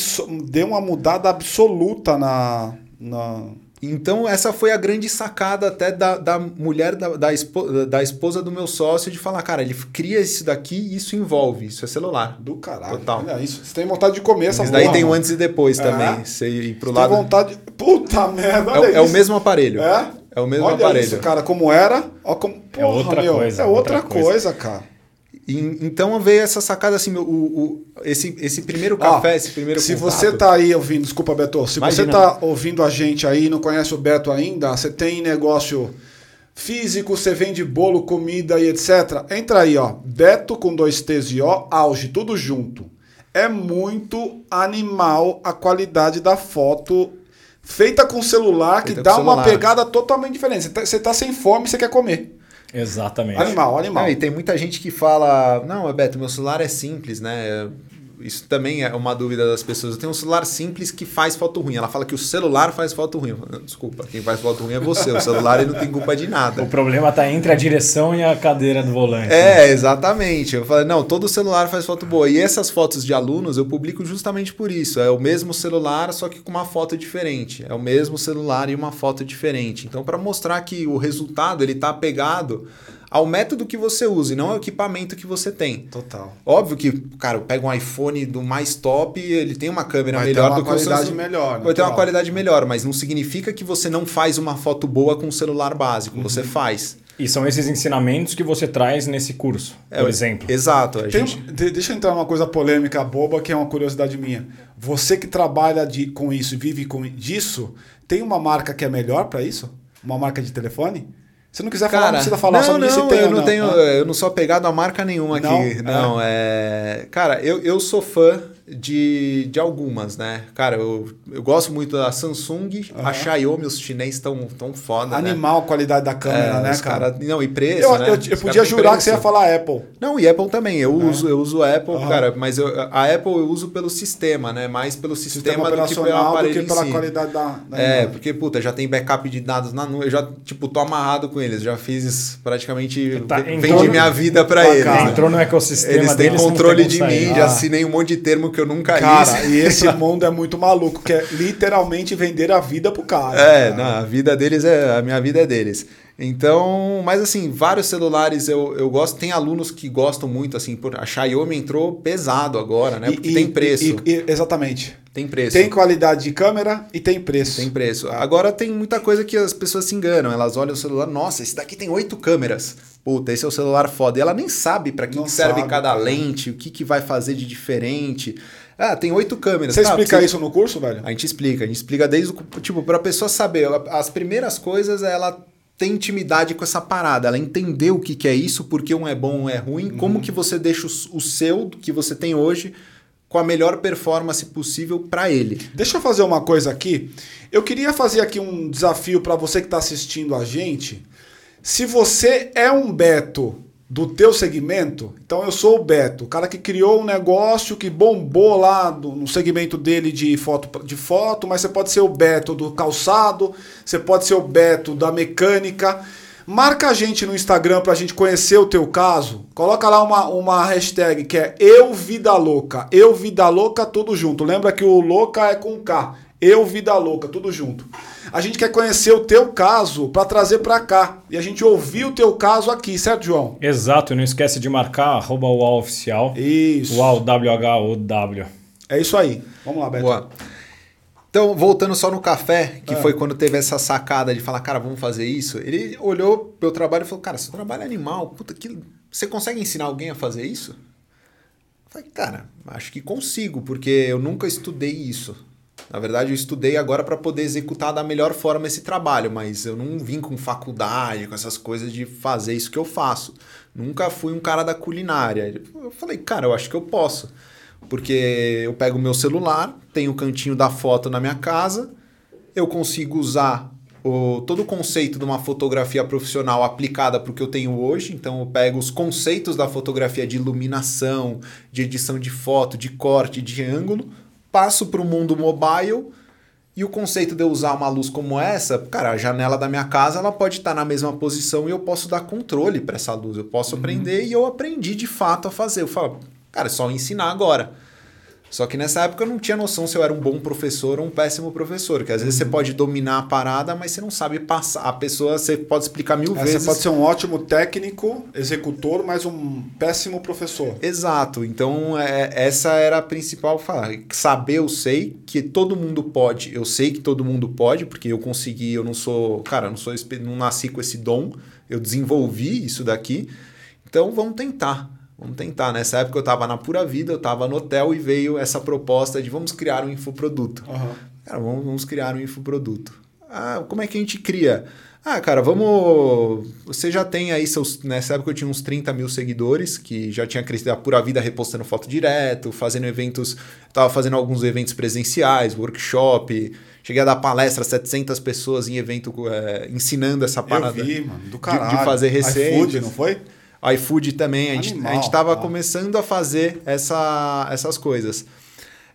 deu uma mudada absoluta na, na,
então, essa foi a grande sacada até da, da mulher, da, da, esposa, da esposa do meu sócio, de falar, cara, ele cria isso daqui e isso envolve, isso é celular.
Do caralho. Total. Olha isso. Você tem vontade de comer essa
Mas daí tem o antes e depois é. também. Você ir pro
Você
lado.
Tem vontade. Puta merda,
olha é, é o mesmo aparelho.
É?
É o mesmo
olha
aparelho.
Isso, cara, como era. Ó, como...
Porra, é outra
meu,
coisa.
É outra, outra coisa, coisa, cara.
E, então veio essa sacada assim, o, o, esse, esse primeiro café, ah, esse primeiro
Se
contato.
você tá aí ouvindo, desculpa, Beto, se Imagina. você tá ouvindo a gente aí e não conhece o Beto ainda, você tem negócio físico, você vende bolo, comida e etc. Entra aí, ó. Beto com dois T's e O, auge, tudo junto. É muito animal a qualidade da foto feita com celular, feita que dá uma pegada totalmente diferente. Você tá, você tá sem fome, você quer comer.
Exatamente.
Animal, animal.
Não, e tem muita gente que fala: não, Beto, meu celular é simples, né? Isso também é uma dúvida das pessoas. Eu tenho um celular simples que faz foto ruim. Ela fala que o celular faz foto ruim. Desculpa, quem faz foto ruim é você. O celular ele não tem culpa de nada.
O problema está entre a direção e a cadeira do volante.
É, né? exatamente. Eu falei, não, todo celular faz foto boa. E essas fotos de alunos eu publico justamente por isso. É o mesmo celular, só que com uma foto diferente. É o mesmo celular e uma foto diferente. Então, para mostrar que o resultado ele está apegado ao método que você usa e não ao equipamento que você tem.
Total.
Óbvio que, cara, eu pego um iPhone do mais top, ele tem uma câmera Vai melhor
do
que
o seu. qualidade melhor.
Vai ter uma qualidade melhor, mas não significa que você não faz uma foto boa com um celular básico. Uhum. Você faz.
E são esses ensinamentos que você traz nesse curso, é, por exemplo.
Exato.
Tem, gente... Deixa eu entrar numa coisa polêmica boba, que é uma curiosidade minha. Você que trabalha de, com isso e vive com disso, tem uma marca que é melhor para isso? Uma marca de telefone? Se não quiser falar,
Cara,
não precisa falar.
Não,
só
não,
tem,
eu não, não tenho, eu não sou apegado a marca nenhuma aqui. Não, não é. é... Cara, eu, eu sou fã de, de algumas, né? Cara, eu, eu gosto muito da Samsung, uhum. a Xiaomi, os chineses estão tão foda,
né? Animal
né?
a qualidade da câmera, é, né, cara? cara?
Não, e preço,
eu,
né?
Eu, eu podia jurar preço. que você ia falar Apple.
Não, e Apple também. Eu, é. uso, eu uso Apple, uhum. cara, mas eu, a Apple eu uso pelo sistema, né? Mais pelo sistema, sistema do que pelo aparelho do que pela
si. qualidade da, da
É, imagem. porque, puta, já tem backup de dados na nuvem. Eu já, tipo, tô amarrado com eles. Já fiz praticamente... Tá, vendi minha vida pra eles. Né?
Entrou no ecossistema
Eles têm controle de mim, já assinei um monte de termo que eu nunca
cara, e esse (laughs) (laughs) mundo é muito maluco, que é literalmente vender a vida pro cara.
É, não, a vida deles é. A minha vida é deles. Então, mas assim, vários celulares eu, eu gosto. Tem alunos que gostam muito, assim, por, a Xiaomi entrou pesado agora, né? Porque e, tem preço.
E, e, exatamente.
Tem preço.
Tem qualidade de câmera e tem preço.
Tem preço. Agora tem muita coisa que as pessoas se enganam. Elas olham o celular, nossa, esse daqui tem oito câmeras. Puta, esse é o celular foda. E ela nem sabe para que, que, serve sabe, cada cara. lente, o que, que vai fazer de diferente. Ah, tem oito câmeras.
Você tá, explica você... isso no curso, velho?
A gente explica, a gente explica desde o. Tipo, pra pessoa saber. As primeiras coisas, ela tem intimidade com essa parada, ela entender o que, que é isso, porque um é bom, um é ruim, uhum. como que você deixa o, o seu, que você tem hoje, com a melhor performance possível para ele.
Deixa eu fazer uma coisa aqui. Eu queria fazer aqui um desafio para você que está assistindo a gente. Se você é um Beto do teu segmento, então eu sou o Beto, o cara que criou um negócio que bombou lá no segmento dele de foto, de foto, mas você pode ser o Beto do calçado, você pode ser o Beto da mecânica. Marca a gente no Instagram pra gente conhecer o teu caso. Coloca lá uma, uma hashtag que é Eu Vida Louca. Eu Vida Louca tudo junto. Lembra que o louca é com K. Eu Vida Louca, tudo junto. A gente quer conhecer o teu caso para trazer para cá. E a gente ouvir o teu caso aqui, certo, João?
Exato, não esquece de marcar arroba UAU oficial.
Isso.
UAU, W-H-O-W.
É isso aí. Vamos lá, Beto. Boa.
Então, voltando só no café, que é. foi quando teve essa sacada de falar, cara, vamos fazer isso. Ele olhou pro meu trabalho e falou, cara, seu trabalho é animal, puta, que... você consegue ensinar alguém a fazer isso? Eu falei, cara, acho que consigo, porque eu nunca estudei isso. Na verdade, eu estudei agora para poder executar da melhor forma esse trabalho, mas eu não vim com faculdade, com essas coisas de fazer isso que eu faço. Nunca fui um cara da culinária. Eu falei, cara, eu acho que eu posso. Porque eu pego o meu celular, tenho o cantinho da foto na minha casa, eu consigo usar o, todo o conceito de uma fotografia profissional aplicada para o que eu tenho hoje. Então eu pego os conceitos da fotografia de iluminação, de edição de foto, de corte, de ângulo, passo para o mundo mobile. E o conceito de eu usar uma luz como essa, cara, a janela da minha casa ela pode estar na mesma posição e eu posso dar controle para essa luz. Eu posso uhum. aprender e eu aprendi de fato a fazer. Eu falo, Cara, é só ensinar agora. Só que nessa época eu não tinha noção se eu era um bom professor ou um péssimo professor. Que às vezes você uhum. pode dominar a parada, mas você não sabe passar. A pessoa você pode explicar mil é, vezes.
Você pode ser um ótimo técnico, executor, mas um péssimo professor.
Exato. Então é, essa era a principal falar. Saber eu sei que todo mundo pode. Eu sei que todo mundo pode, porque eu consegui, eu não sou. Cara, eu não sou não nasci com esse dom. Eu desenvolvi isso daqui. Então vamos tentar. Vamos tentar. Nessa época eu estava na pura vida, eu estava no hotel e veio essa proposta de vamos criar um infoproduto. Uhum. Cara, vamos, vamos criar um infoproduto. Ah, como é que a gente cria? Ah, cara, vamos. Você já tem aí seus. Nessa época eu tinha uns 30 mil seguidores, que já tinha crescido a pura vida repostando foto direto, fazendo eventos. Estava fazendo alguns eventos presenciais, workshop. Cheguei a dar palestra, 700 pessoas em evento, é, ensinando essa parada.
Eu vi, mano, do caralho. De,
de fazer receita.
iFood, não foi?
iFood também, a gente, Animal, a gente tava tá. começando a fazer essa, essas coisas.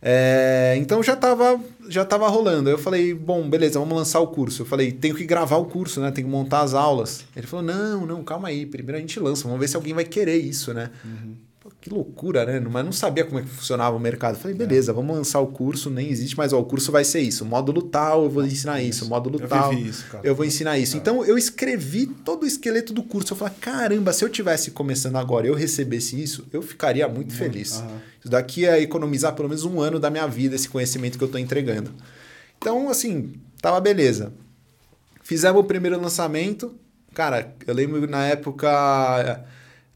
É, então já tava, já tava rolando. Eu falei, bom, beleza, vamos lançar o curso. Eu falei, tenho que gravar o curso, né? Tenho que montar as aulas. Ele falou, não, não, calma aí, primeiro a gente lança, vamos ver se alguém vai querer isso, né? Uhum que loucura, né? Mas não sabia como é que funcionava o mercado. Falei, beleza, é. vamos lançar o curso, nem existe, mas ó, o curso vai ser isso. Módulo tal, eu vou ensinar isso. Módulo eu tal, isso, eu vou ensinar isso. É. Então eu escrevi todo o esqueleto do curso. Eu falei, caramba, se eu tivesse começando agora eu recebesse isso, eu ficaria muito feliz. Uhum. Isso daqui é economizar pelo menos um ano da minha vida, esse conhecimento que eu estou entregando. Então, assim, tava beleza. Fizemos o primeiro lançamento. Cara, eu lembro na época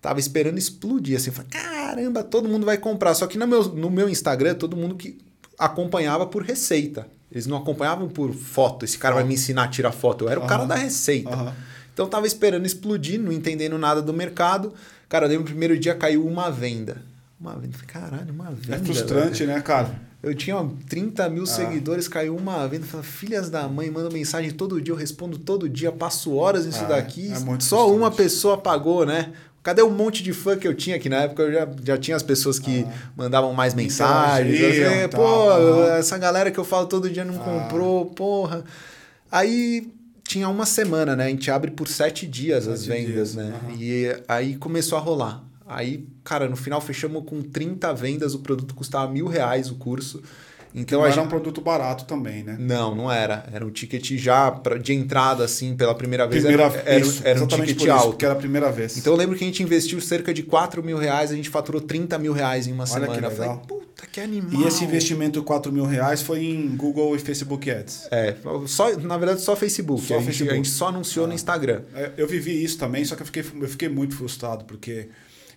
tava esperando explodir, assim, falei, caramba, todo mundo vai comprar. Só que no meu, no meu Instagram, todo mundo que acompanhava por receita. Eles não acompanhavam por foto. Esse cara vai me ensinar a tirar foto. Eu era o cara da receita. Então tava esperando explodir, não entendendo nada do mercado. Cara, no primeiro dia caiu uma venda. Uma venda. Caralho, uma venda.
É frustrante, velho. né, cara?
Eu tinha 30 mil ah. seguidores, caiu uma venda. Filhas da mãe, manda mensagem todo dia, eu respondo todo dia, passo horas nisso ah, daqui. É só uma pessoa pagou, né? Cadê o um monte de fã que eu tinha aqui na época? Eu já, já tinha as pessoas que ah. mandavam mais mensagens. Assim, Pô, ah. essa galera que eu falo todo dia não ah. comprou, porra. Aí tinha uma semana, né? A gente abre por sete dias sete as vendas, dias. né? Uhum. E aí começou a rolar. Aí, cara, no final fechamos com 30 vendas, o produto custava mil reais o curso.
Então não era gente... um produto barato também, né?
Não, não era. Era um ticket já pra, de entrada, assim, pela primeira vez.
Primeira,
era, era,
isso, era um ticket isso, alto. Porque era a primeira vez.
Então eu lembro que a gente investiu cerca de 4 mil reais, a gente faturou 30 mil reais em uma
Olha
semana.
Que legal.
Eu falei, puta, que animal.
E esse investimento de 4 mil reais foi em Google e Facebook Ads?
É, só, na verdade só Facebook. Só a, gente, Facebook. a gente só anunciou ah. no Instagram.
É, eu vivi isso também, só que eu fiquei, eu fiquei muito frustrado, porque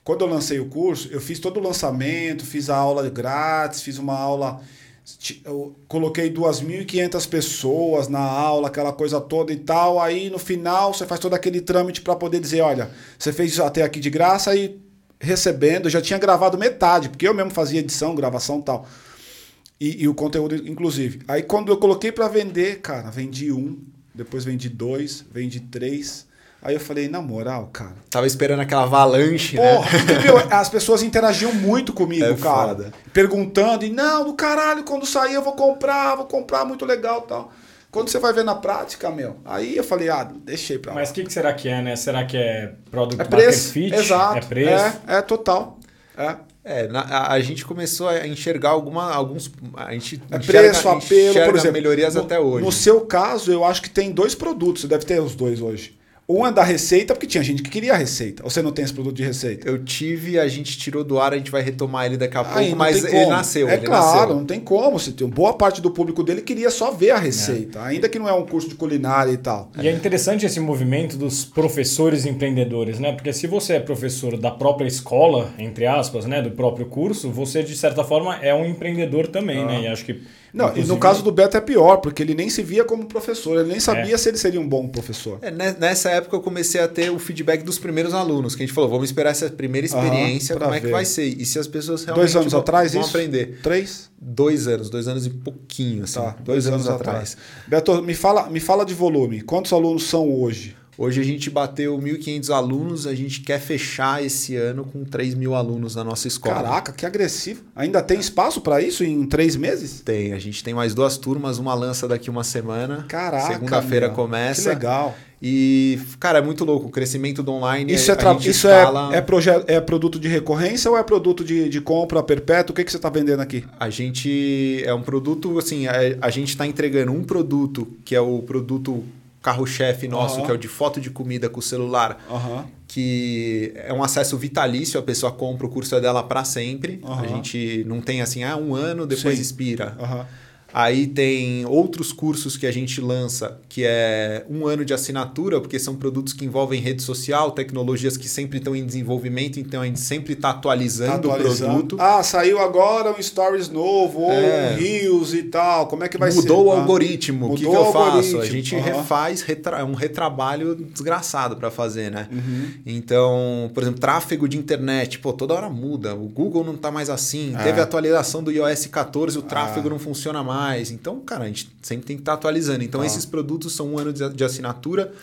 quando eu lancei o curso, eu fiz todo o lançamento, fiz a aula grátis, fiz uma aula eu coloquei 2.500 pessoas na aula, aquela coisa toda e tal. Aí no final você faz todo aquele trâmite para poder dizer: olha, você fez até aqui de graça e recebendo. Eu já tinha gravado metade, porque eu mesmo fazia edição, gravação tal. E, e o conteúdo, inclusive. Aí quando eu coloquei para vender, cara, vendi um, depois vendi dois, vendi três. Aí eu falei, na moral, cara.
Tava esperando aquela avalanche,
Porra, né? Entendeu? As pessoas interagiam muito comigo, é cara. Foda. Perguntando, e não, do caralho, quando sair eu vou comprar, vou comprar, muito legal tal. Quando você vai ver na prática, meu, aí eu falei, ah, deixei pra
lá. Mas o que, que será que é, né? Será que é product
é preço,
fit?
Exato.
É preço?
É, é total. É.
É, na, a, a, gente começou a enxergar alguma, alguns. A gente
é preço, apelo, por exemplo.
melhorias
no,
até hoje.
No seu caso, eu acho que tem dois produtos, você deve ter os dois hoje. Um é da receita, porque tinha gente que queria a receita. Ou você não tem esse produto de receita?
Eu tive, a gente tirou do ar, a gente vai retomar ele daqui a pouco, Aí, mas ele nasceu.
É
ele
claro,
nasceu.
não tem como. Se tem boa parte do público dele queria só ver a receita, é. ainda que não é um curso de culinária e tal.
E é interessante esse movimento dos professores empreendedores, né? Porque se você é professor da própria escola, entre aspas, né, do próprio curso, você de certa forma é um empreendedor também, ah. né? E acho que
não, Inclusive... e no caso do Beto é pior, porque ele nem se via como professor, ele nem sabia é. se ele seria um bom professor.
É, nessa época eu comecei a ter o feedback dos primeiros alunos, que a gente falou, vamos esperar essa primeira experiência, como ver. é que vai ser. E se as pessoas realmente
dois anos
vão,
atrás
vão
isso?
aprender.
Três?
Dois anos, dois anos e pouquinho, assim. Tá,
dois, dois anos, anos atrás. atrás. Beto, me fala, me fala de volume. Quantos alunos são hoje?
Hoje a gente bateu 1.500 alunos, a gente quer fechar esse ano com 3 mil alunos na nossa escola.
Caraca, que agressivo. Ainda tem espaço para isso em três meses?
Tem, a gente tem mais duas turmas, uma lança daqui uma semana.
Caraca.
Segunda-feira começa.
Que legal.
E, cara, é muito louco. O crescimento do online.
Isso, é, tra... isso escala... é, é, é produto de recorrência ou é produto de, de compra perpétua? O que, que você está vendendo aqui?
A gente. É um produto, assim, a, a gente está entregando um produto que é o produto carro-chefe nosso, uhum. que é o de foto de comida com o celular,
uhum.
que é um acesso vitalício, a pessoa compra o curso dela para sempre. Uhum. A gente não tem assim, ah, um ano, depois Sim. expira. Aí tem outros cursos que a gente lança, que é um ano de assinatura, porque são produtos que envolvem rede social, tecnologias que sempre estão em desenvolvimento, então a gente sempre está atualizando, atualizando, o produto.
Ah, saiu agora um Stories novo, ou é. um Reels e tal. Como é que vai
Mudou
ser?
Mudou o ah, algoritmo. O que, que eu faço? A gente uhum. refaz retra... um retrabalho desgraçado para fazer, né?
Uhum.
Então, por exemplo, tráfego de internet, pô, toda hora muda. O Google não está mais assim. É. Teve a atualização do iOS 14, o tráfego ah. não funciona mais mais. Então, cara, a gente sempre tem que estar tá atualizando. Então, ah. esses produtos são um ano de assinatura.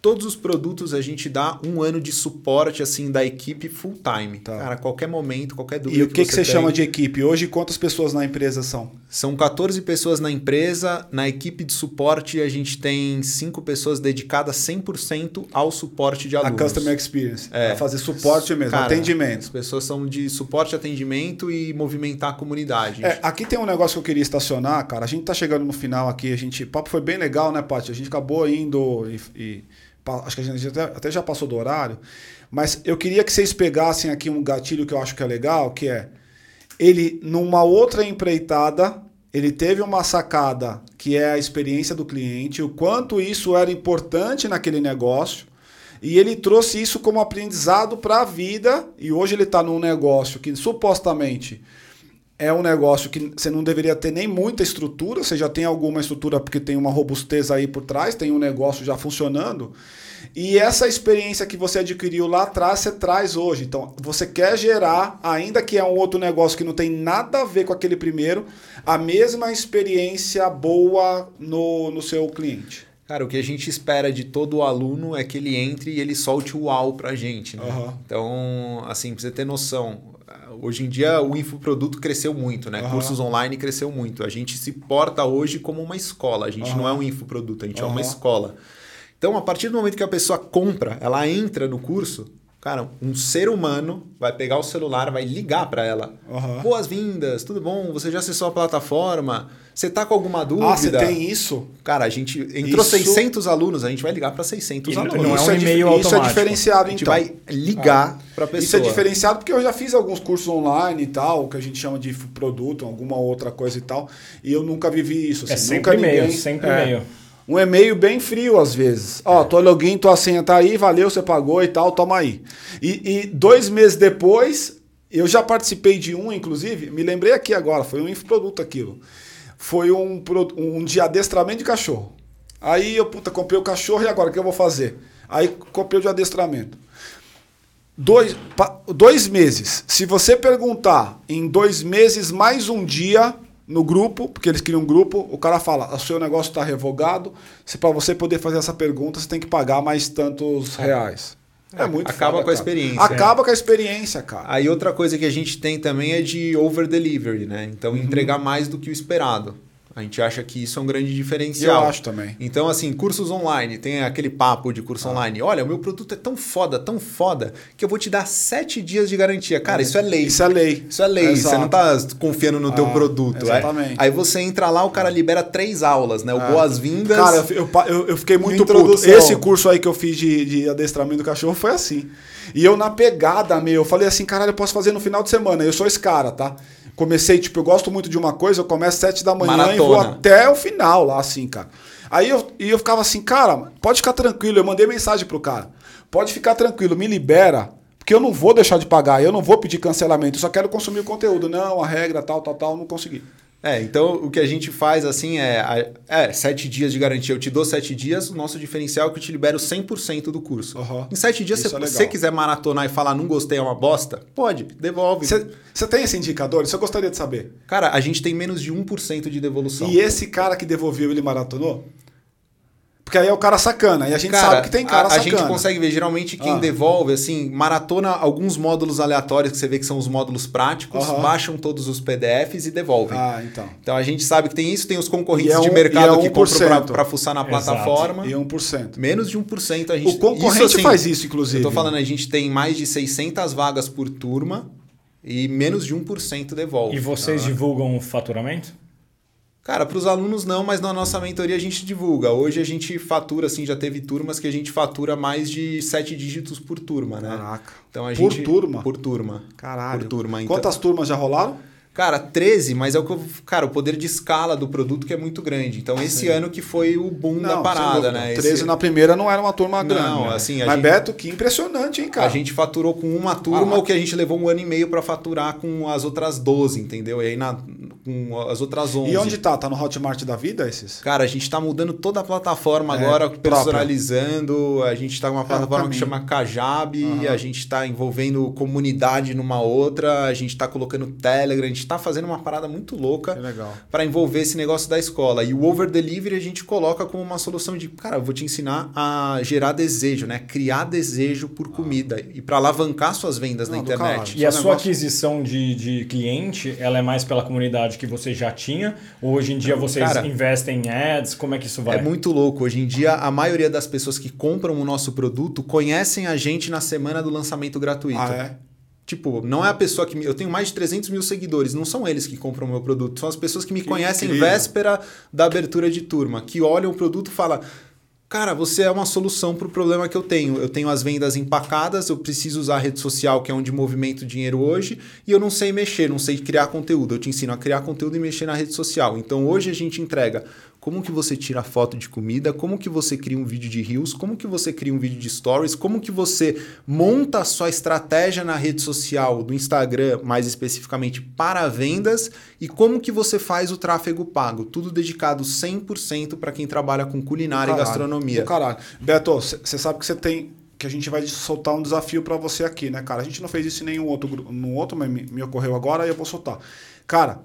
Todos os produtos a gente dá um ano de suporte assim da equipe full time. Tá. Cara, qualquer momento, qualquer dúvida.
E o que, que, que você chama de equipe? Hoje, quantas pessoas na empresa são?
São 14 pessoas na empresa. Na equipe de suporte, a gente tem 5 pessoas dedicadas 100% ao suporte de alunos.
A Customer Experience. É. fazer suporte mesmo, Cara, atendimento.
As pessoas são de suporte, atendimento e movimentar a comunidade.
É, aqui tem um negócio que eu queria estacionar, cara. A gente tá chegando no final aqui. A gente, o papo foi bem legal, né, Paty? A gente acabou indo e, e acho que a gente até, até já passou do horário, mas eu queria que vocês pegassem aqui um gatilho que eu acho que é legal, que é ele numa outra empreitada, ele teve uma sacada que é a experiência do cliente, o quanto isso era importante naquele negócio, e ele trouxe isso como aprendizado para a vida, e hoje ele está num negócio que supostamente é um negócio que você não deveria ter nem muita estrutura, você já tem alguma estrutura porque tem uma robustez aí por trás, tem um negócio já funcionando. E essa experiência que você adquiriu lá atrás, você traz hoje. Então, você quer gerar, ainda que é um outro negócio que não tem nada a ver com aquele primeiro, a mesma experiência boa no, no seu cliente.
Cara, o que a gente espera de todo aluno é que ele entre e ele solte o uau pra gente. Né?
Uhum.
Então, assim, pra você ter noção, hoje em dia o infoproduto cresceu muito, né? Uhum. Cursos online cresceu muito. A gente se porta hoje como uma escola. A gente uhum. não é um infoproduto, a gente uhum. é uma escola. Então, a partir do momento que a pessoa compra, ela entra no curso, cara, um ser humano vai pegar o celular, vai ligar para ela. Boas-vindas, tudo bom? Você já acessou a plataforma? Você tá com alguma dúvida?
Ah, você tem isso?
Cara, a gente entrou isso... 600 alunos, a gente vai ligar para 600
e
alunos.
Não é um e-mail automático.
Isso é diferenciado, então. A gente
então. vai ligar ah. para pessoa.
Isso é diferenciado porque eu já fiz alguns cursos online e tal, que a gente chama de produto, alguma outra coisa e tal, e eu nunca vivi isso.
É
assim,
é sempre e-mail, sempre é, e-mail.
Um e-mail bem frio às vezes. Ó, tua login, tua senha tá aí, valeu, você pagou e tal, toma aí. E, e dois meses depois, eu já participei de um, inclusive, me lembrei aqui agora, foi um infoproduto aquilo foi um, um de adestramento de cachorro. Aí eu, puta, comprei o cachorro e agora o que eu vou fazer? Aí comprei o de adestramento. Dois, dois meses. Se você perguntar em dois meses mais um dia no grupo, porque eles criam um grupo, o cara fala: o seu negócio está revogado. Se para você poder fazer essa pergunta, você tem que pagar mais tantos reais.
É muito Acaba foda, com a experiência.
Acaba é. com a experiência, cara.
Aí outra coisa que a gente tem também é de over delivery, né? Então uhum. entregar mais do que o esperado. A gente acha que isso é um grande diferencial.
Eu acho também.
Então, assim, cursos online, tem aquele papo de curso ah. online. Olha, o meu produto é tão foda, tão foda, que eu vou te dar sete dias de garantia. Cara, isso é lei.
Isso é lei.
Isso é lei. Exato. Você não tá confiando no ah, teu produto.
É? Exatamente.
Aí, aí, você entra lá, o cara libera três aulas, né? O é. Boas-Vindas.
Cara, eu, eu, eu fiquei muito puto. Esse curso aí que eu fiz de, de adestramento do cachorro foi assim. E eu na pegada, meu, eu falei assim, caralho, eu posso fazer no final de semana. Eu sou esse cara, tá? Comecei, tipo, eu gosto muito de uma coisa, eu começo sete da manhã Maratona. e vou até o final lá, assim, cara. Aí eu, e eu ficava assim, cara, pode ficar tranquilo. Eu mandei mensagem pro cara. Pode ficar tranquilo, me libera, porque eu não vou deixar de pagar, eu não vou pedir cancelamento, eu só quero consumir o conteúdo. Não, a regra, tal, tal, tal, não consegui.
É, então o que a gente faz assim é, é sete dias de garantia. Eu te dou sete dias, o nosso diferencial é que eu te libero 100% do curso. Uhum. Em sete dias, se é você quiser maratonar e falar não gostei, é uma bosta, pode, devolve.
Você tem esse indicador? Isso eu gostaria de saber.
Cara, a gente tem menos de 1% de devolução.
E esse cara que devolveu, ele maratonou? Porque aí é o cara sacana. E a gente cara, sabe que tem cara a,
a sacana. A gente consegue ver, geralmente, quem ah. devolve, assim, maratona alguns módulos aleatórios que você vê que são os módulos práticos, uhum. baixam todos os PDFs e devolvem.
Ah, então.
Então a gente sabe que tem isso, tem os concorrentes é um, de mercado é que compram para fuçar na Exato. plataforma.
E 1%.
Menos de 1% a gente...
O concorrente isso, assim, faz isso, inclusive.
Eu tô falando, a gente tem mais de 600 vagas por turma e menos de 1% devolve.
E vocês tá? divulgam o faturamento?
Cara, para os alunos não, mas na nossa mentoria a gente divulga. Hoje a gente fatura, assim, já teve turmas que a gente fatura mais de sete dígitos por turma, né?
Caraca.
Então a
por turma?
Por turma.
Caralho.
Por turma.
Então... Quantas turmas já rolaram?
Cara, 13, mas é o que eu, cara, o poder de escala do produto que é muito grande. Então esse Sim. ano que foi o boom não, da parada, né?
13 esse... na primeira não era uma turma grande.
Não, né? assim,
Mas gente... Beto, que impressionante, hein, cara?
A gente faturou com uma turma ah, o que a gente levou um ano e meio para faturar com as outras 12, entendeu? E aí na com as outras 11.
E onde tá? Tá no Hotmart da vida esses?
Cara, a gente tá mudando toda a plataforma é, agora, personalizando. Própria. A gente tá com uma plataforma é que chama Kajab, uhum. a gente tá envolvendo comunidade numa outra, a gente tá colocando Telegram, a gente tá fazendo uma parada muito louca para envolver esse negócio da escola. E o over delivery a gente coloca como uma solução de, cara, eu vou te ensinar a gerar desejo, né? Criar desejo por comida e para alavancar suas vendas Não, na internet.
E a negócio... sua aquisição de, de cliente, ela é mais pela comunidade que você já tinha? Ou hoje em dia vocês cara, investem em ads? Como é que isso vai?
É muito louco. Hoje em dia, a maioria das pessoas que compram o nosso produto conhecem a gente na semana do lançamento gratuito.
Ah, é?
Tipo, não é a pessoa que. Me... Eu tenho mais de 300 mil seguidores, não são eles que compram o meu produto, são as pessoas que me que conhecem incrível. véspera da abertura de turma, que olham o produto e falam. Cara, você é uma solução para o problema que eu tenho. Eu tenho as vendas empacadas, eu preciso usar a rede social, que é onde movimento dinheiro hoje, e eu não sei mexer, não sei criar conteúdo. Eu te ensino a criar conteúdo e mexer na rede social. Então hoje a gente entrega como que você tira foto de comida, como que você cria um vídeo de reels, como que você cria um vídeo de stories, como que você monta a sua estratégia na rede social do Instagram, mais especificamente para vendas, e como que você faz o tráfego pago. Tudo dedicado 100% para quem trabalha com culinária caralho, e gastronomia.
Caralho. Beto, você sabe que você tem que a gente vai soltar um desafio para você aqui, né, cara? A gente não fez isso em nenhum outro, no outro mas me, me ocorreu agora e eu vou soltar. Cara,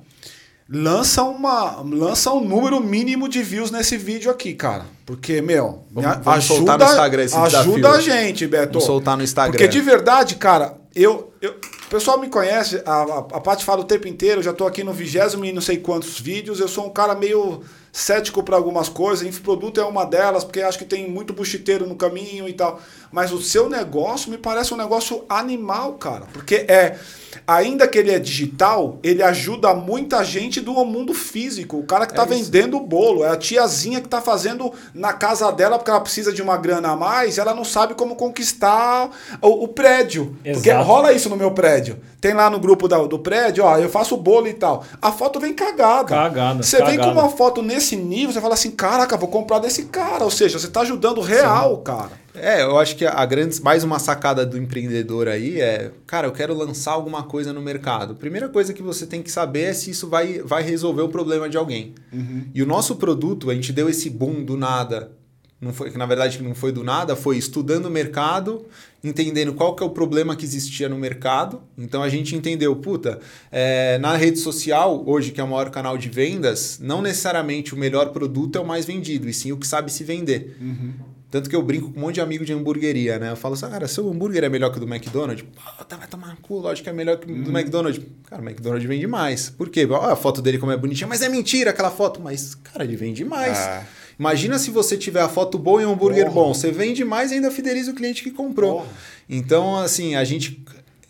lança uma lança um número mínimo de views nesse vídeo aqui, cara. Porque, meu,
vamos, vamos ajuda, soltar no Instagram esse
ajuda a gente, Beto.
Vamos soltar no Instagram.
Porque de verdade, cara, eu, eu o pessoal me conhece, a, a, a Paty fala o tempo inteiro, eu já tô aqui no vigésimo e não sei quantos vídeos, eu sou um cara meio cético para algumas coisas, infoproduto é uma delas, porque acho que tem muito buchiteiro no caminho e tal. Mas o seu negócio me parece um negócio animal, cara. Porque é. Ainda que ele é digital, ele ajuda muita gente do mundo físico. O cara que está é vendendo o bolo, é a tiazinha que está fazendo na casa dela porque ela precisa de uma grana a mais, ela não sabe como conquistar o, o prédio. Exato. Porque rola isso no meu prédio. Tem lá no grupo da, do prédio, ó, eu faço o bolo e tal. A foto vem cagada.
Cagada.
Você
cagada.
vem com uma foto nesse nível, você fala assim, caraca, vou comprar desse cara. Ou seja, você está ajudando real, Sim. cara.
É, eu acho que a grande, mais uma sacada do empreendedor aí é, cara, eu quero lançar alguma coisa no mercado. Primeira coisa que você tem que saber é se isso vai, vai resolver o problema de alguém. Uhum. E o nosso produto, a gente deu esse boom do nada. Não foi, que na verdade não foi do nada, foi estudando o mercado, entendendo qual que é o problema que existia no mercado. Então a gente entendeu, puta, é, na rede social, hoje que é o maior canal de vendas, não necessariamente o melhor produto é o mais vendido, e sim o que sabe se vender. Uhum. Tanto que eu brinco com um monte de amigo de hamburgueria, né? Eu falo assim, cara, seu hambúrguer é melhor que o do McDonald's? Puta, vai tomar cu, lógico que é melhor que o do hum. McDonald's. Cara, o McDonald's vende mais. Por quê? Olha a foto dele como é bonitinha, mas é mentira aquela foto. Mas, cara, ele vende mais. Ah. Imagina se você tiver a foto boa e um hambúrguer Porra. bom. Você vende mais e ainda fideliza o cliente que comprou. Porra. Então, assim, a gente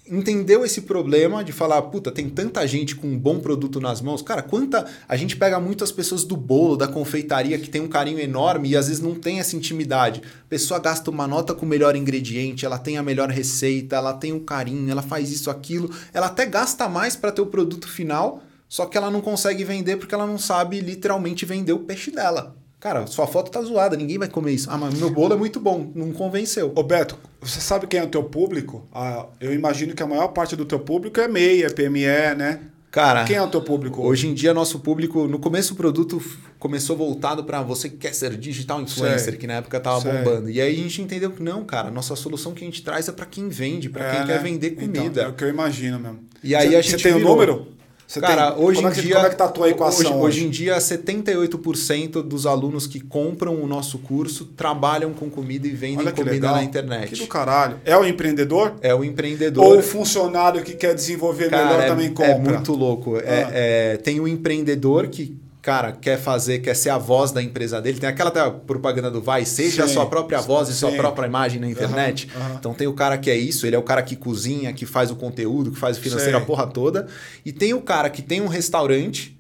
entendeu esse problema de falar, puta, tem tanta gente com um bom produto nas mãos. Cara, quanta. A gente pega muito as pessoas do bolo, da confeitaria, que tem um carinho enorme e às vezes não tem essa intimidade. A pessoa gasta uma nota com o melhor ingrediente, ela tem a melhor receita, ela tem um carinho, ela faz isso, aquilo. Ela até gasta mais para ter o produto final, só que ela não consegue vender porque ela não sabe literalmente vender o peixe dela. Cara, sua foto tá zoada, ninguém vai comer isso. Ah, mas meu bolo é muito bom, não convenceu.
Ô Beto, você sabe quem é o teu público? Ah, eu imagino que a maior parte do teu público é MEI, é PME, né?
Cara,
quem é o teu público?
Hoje em dia, nosso público, no começo o produto começou voltado para você que quer ser digital influencer, Sei. que na época tava Sei. bombando. E aí a gente entendeu que não, cara, nossa solução que a gente traz é para quem vende, para é, quem né? quer vender então, comida. Então,
é o que eu imagino mesmo.
E aí você, a gente
você tem o um número?
Você Cara, tem, hoje
como
em
é que,
dia.
Como é que tá a tua equação?
Hoje, hoje? hoje em dia, 78% dos alunos que compram o nosso curso trabalham com comida e vendem comida legal. na internet.
Que do caralho. É o empreendedor?
É o empreendedor.
Ou o funcionário que quer desenvolver Cara, melhor
é,
também compra?
É muito louco. É, ah. É, tem o empreendedor que cara, quer fazer, quer ser a voz da empresa dele. Tem aquela propaganda do Vai, seja sim, a sua própria voz sim. e sua própria imagem na internet. Uhum, uhum. Então tem o cara que é isso, ele é o cara que cozinha, que faz o conteúdo, que faz o financeiro, sim. a porra toda. E tem o cara que tem um restaurante,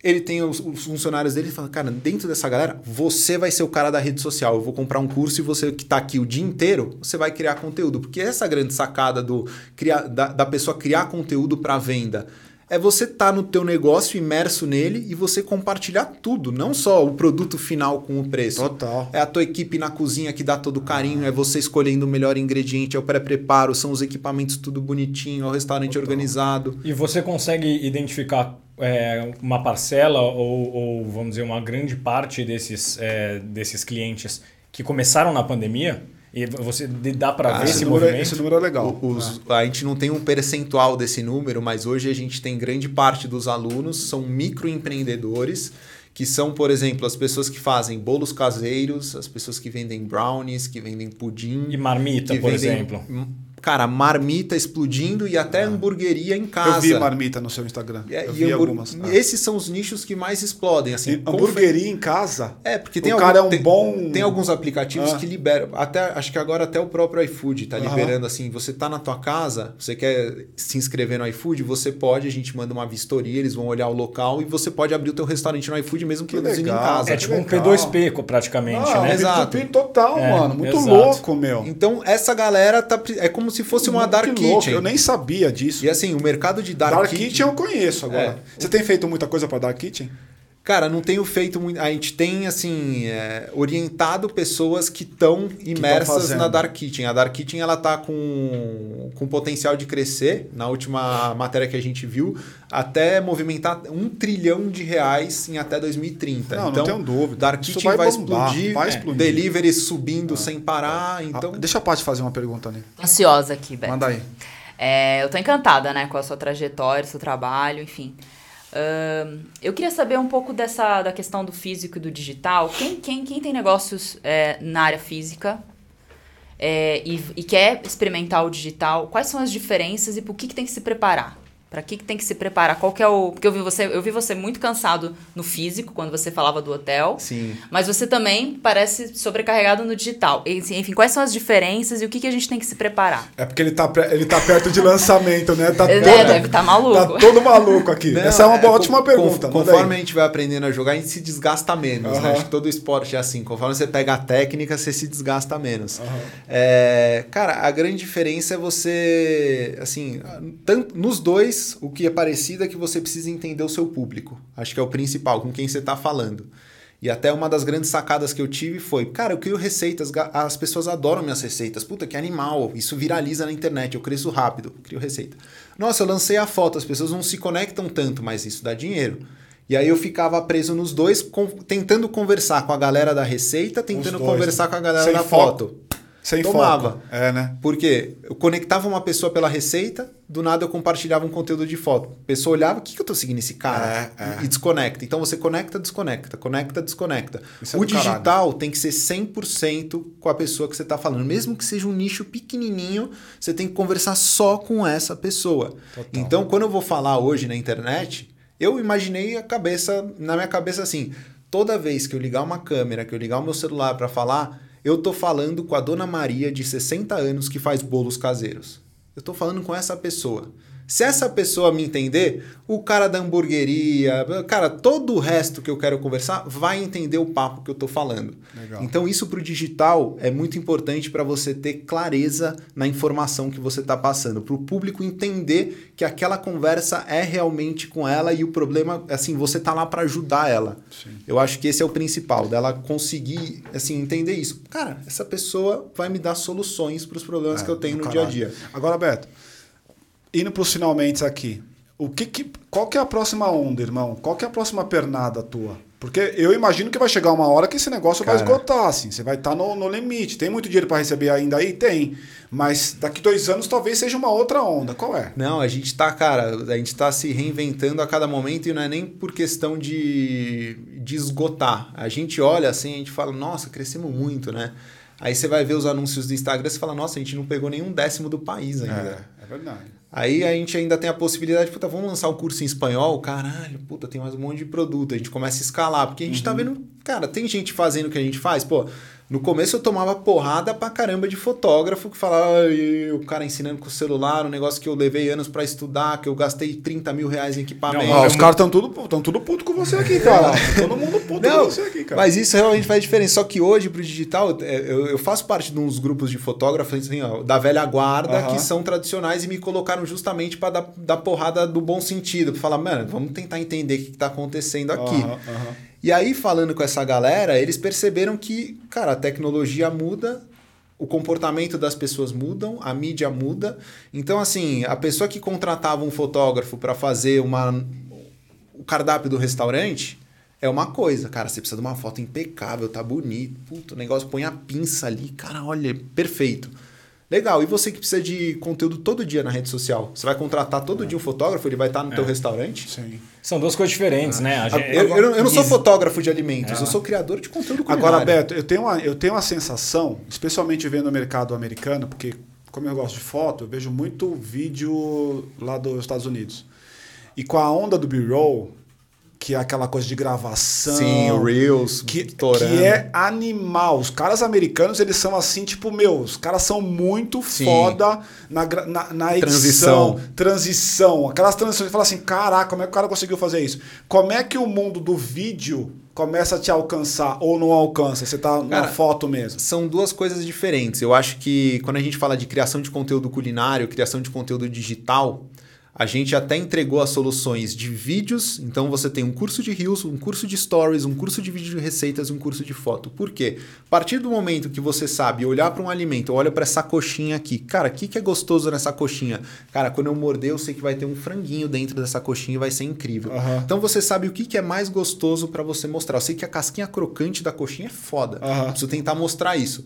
ele tem os, os funcionários dele e fala, cara, dentro dessa galera, você vai ser o cara da rede social. Eu vou comprar um curso e você que está aqui o dia inteiro, você vai criar conteúdo. Porque essa grande sacada do, criar, da, da pessoa criar conteúdo para venda é você estar tá no teu negócio imerso nele e você compartilhar tudo, não só o produto final com o preço.
Total.
É a tua equipe na cozinha que dá todo o carinho, é você escolhendo o melhor ingrediente, é o pré-preparo, são os equipamentos tudo bonitinho, é o restaurante Total. organizado.
E você consegue identificar é, uma parcela ou, ou, vamos dizer, uma grande parte desses, é, desses clientes que começaram na pandemia? E você dá para ah, ver esse, esse número, é- movimento?
Esse número é legal.
Os, ah. A gente não tem um percentual desse número, mas hoje a gente tem grande parte dos alunos são microempreendedores, que são, por exemplo, as pessoas que fazem bolos caseiros, as pessoas que vendem brownies, que vendem pudim.
E marmita, por vendem, exemplo
cara, marmita explodindo e até ah. hamburgueria em casa.
Eu vi marmita no seu Instagram. É, eu vi algumas.
Ah. Esses são os nichos que mais explodem. Assim,
e hamburgueria em casa?
É, porque tem,
o cara é um
tem,
bom...
tem alguns aplicativos ah. que liberam. Até, acho que agora até o próprio iFood está liberando assim. Você tá na tua casa, você quer se inscrever no iFood, você pode, a gente manda uma vistoria, eles vão olhar o local e você pode abrir o teu restaurante no iFood mesmo que produzindo legal, em casa.
É tipo um P2P praticamente,
ah,
né?
Exato. P2P total, é, mano. Muito exato. louco, meu.
Então, essa galera tá. É como se fosse uma Dark Kitchen. Louco,
eu nem sabia disso.
E assim, o mercado de Dark,
Dark Kitchen... Kitchen eu conheço agora. É. Você tem feito muita coisa para Dark Kitchen?
Cara, não tenho feito muito. A gente tem, assim, é, orientado pessoas que estão imersas na Dark Kitchen. A Dark Kitchen, ela tá com, com potencial de crescer. Na última matéria que a gente viu, até movimentar um trilhão de reais em até 2030.
Não, então, não tenho dúvida.
Dark Kitchen vai, vai, bombar, explodir, vai explodir. Delivery subindo ah. sem parar. Então...
Ah, deixa a Paty fazer uma pergunta ali.
Ansiosa aqui, Beto.
Manda aí.
É, eu tô encantada, né, com a sua trajetória, seu trabalho, enfim. Eu queria saber um pouco dessa da questão do físico e do digital. Quem, quem, quem tem negócios é, na área física é, e, e, quer experimentar o digital, quais são as diferenças e por que, que tem que se preparar? Para que, que tem que se preparar? Qual que é o. Porque eu vi, você, eu vi você muito cansado no físico, quando você falava do hotel.
Sim.
Mas você também parece sobrecarregado no digital. Enfim, quais são as diferenças e o que, que a gente tem que se preparar?
É porque ele tá, ele tá perto de lançamento, né? Tá (laughs)
é, todo, deve estar tá maluco.
Tá todo maluco aqui. Não, Essa é uma é, ótima pergunta.
Conforme a gente vai aprendendo a jogar, a gente se desgasta menos. Uhum. Né? Acho que todo esporte é assim. Conforme você pega a técnica, você se desgasta menos. Uhum. É, cara, a grande diferença é você. Assim, tanto, nos dois o que é parecido é que você precisa entender o seu público. Acho que é o principal, com quem você está falando. E até uma das grandes sacadas que eu tive foi, cara, eu crio receitas, as pessoas adoram minhas receitas. Puta, que animal, isso viraliza na internet, eu cresço rápido, crio receita. Nossa, eu lancei a foto, as pessoas não se conectam tanto, mas isso dá dinheiro. E aí eu ficava preso nos dois, tentando conversar com a galera da receita, tentando conversar com a galera Sem da foto.
Sem
tomava.
Foco. É, né?
Porque eu conectava uma pessoa pela receita, do nada eu compartilhava um conteúdo de foto. A pessoa olhava, o que, que eu tô seguindo esse cara? É, é. E desconecta. Então você conecta, desconecta, conecta, desconecta. Isso é o digital caralho. tem que ser 100% com a pessoa que você está falando. Mesmo que seja um nicho pequenininho, você tem que conversar só com essa pessoa. Total. Então, quando eu vou falar hoje na internet, eu imaginei a cabeça, na minha cabeça assim, toda vez que eu ligar uma câmera, que eu ligar o meu celular para falar, eu tô falando com a dona Maria de 60 anos que faz bolos caseiros. Eu tô falando com essa pessoa. Se essa pessoa me entender, o cara da hamburgueria, cara, todo o resto que eu quero conversar vai entender o papo que eu estou falando. Legal. Então, isso para o digital é muito importante para você ter clareza na informação que você está passando, para o público entender que aquela conversa é realmente com ela e o problema, assim, você tá lá para ajudar ela. Sim. Eu acho que esse é o principal, dela conseguir, assim, entender isso. Cara, essa pessoa vai me dar soluções para os problemas é, que eu tenho no caralho. dia a dia.
Agora, Beto, indo para os finalmente aqui, o que, que qual que é a próxima onda, irmão? Qual que é a próxima pernada tua? Porque eu imagino que vai chegar uma hora que esse negócio Cara. vai esgotar, assim. Você vai estar tá no, no limite. Tem muito dinheiro para receber ainda aí? Tem. Mas daqui dois anos talvez seja uma outra onda. Qual é?
Não, a gente tá, cara, a gente tá se reinventando a cada momento e não é nem por questão de, de esgotar. A gente olha assim, a gente fala, nossa, crescemos muito, né? Aí você vai ver os anúncios do Instagram e fala, nossa, a gente não pegou nenhum décimo do país ainda.
É, é verdade.
Aí a gente ainda tem a possibilidade, puta, vamos lançar um curso em espanhol? Caralho, puta, tem mais um monte de produto. A gente começa a escalar, porque a gente tá uhum. tá vendo, cara, tem gente fazendo o que a gente faz, pô. No começo eu tomava porrada pra caramba de fotógrafo que falava, o cara ensinando com o celular, um negócio que eu levei anos para estudar, que eu gastei 30 mil reais em equipamento. Não,
os caras estão tudo, tão tudo puto com você aqui, cara. (laughs) Todo mundo puto Não, com você aqui, cara.
Mas isso realmente faz diferença. Só que hoje, pro digital, é, eu, eu faço parte de uns grupos de fotógrafos assim, ó, da velha guarda, que são tradicionais e me colocaram justamente para dar, dar porrada do bom sentido. Pra falar, mano, vamos tentar entender o que, que tá acontecendo aqui. E aí, falando com essa galera, eles perceberam que, cara, a tecnologia muda, o comportamento das pessoas mudam, a mídia muda. Então, assim, a pessoa que contratava um fotógrafo para fazer uma, o cardápio do restaurante é uma coisa. Cara, você precisa de uma foto impecável, tá bonito. Puto, o negócio põe a pinça ali. Cara, olha, perfeito. Legal. E você que precisa de conteúdo todo dia na rede social? Você vai contratar todo é. dia um fotógrafo, ele vai estar no é. teu restaurante?
Sim. São duas coisas diferentes, né?
Gente, eu, eu, eu, não sou fotógrafo de alimentos, é. eu sou criador de conteúdo
culinário. Agora, Beto, eu tenho, uma, eu tenho uma sensação, especialmente vendo o mercado americano, porque como eu gosto de foto, eu vejo muito vídeo lá dos Estados Unidos. E com a onda do B-roll, que é aquela coisa de gravação.
Sim, Reels,
que, que é animal. Os caras americanos, eles são assim, tipo, meu, os caras são muito Sim. foda na, na, na edição. Transição. Transição. Aquelas transições, você fala assim, caraca, como é que o cara conseguiu fazer isso? Como é que o mundo do vídeo começa a te alcançar ou não alcança? Você tá na Cara, foto mesmo.
São duas coisas diferentes. Eu acho que quando a gente fala de criação de conteúdo culinário, criação de conteúdo digital, a gente até entregou as soluções de vídeos, então você tem um curso de Reels, um curso de Stories, um curso de vídeo de receitas e um curso de foto. Por quê? A partir do momento que você sabe olhar para um alimento, olha para essa coxinha aqui, cara, o que, que é gostoso nessa coxinha? Cara, quando eu morder, eu sei que vai ter um franguinho dentro dessa coxinha e vai ser incrível. Uhum. Então você sabe o que, que é mais gostoso para você mostrar. Eu sei que a casquinha crocante da coxinha é foda. Uhum. Eu preciso tentar mostrar isso.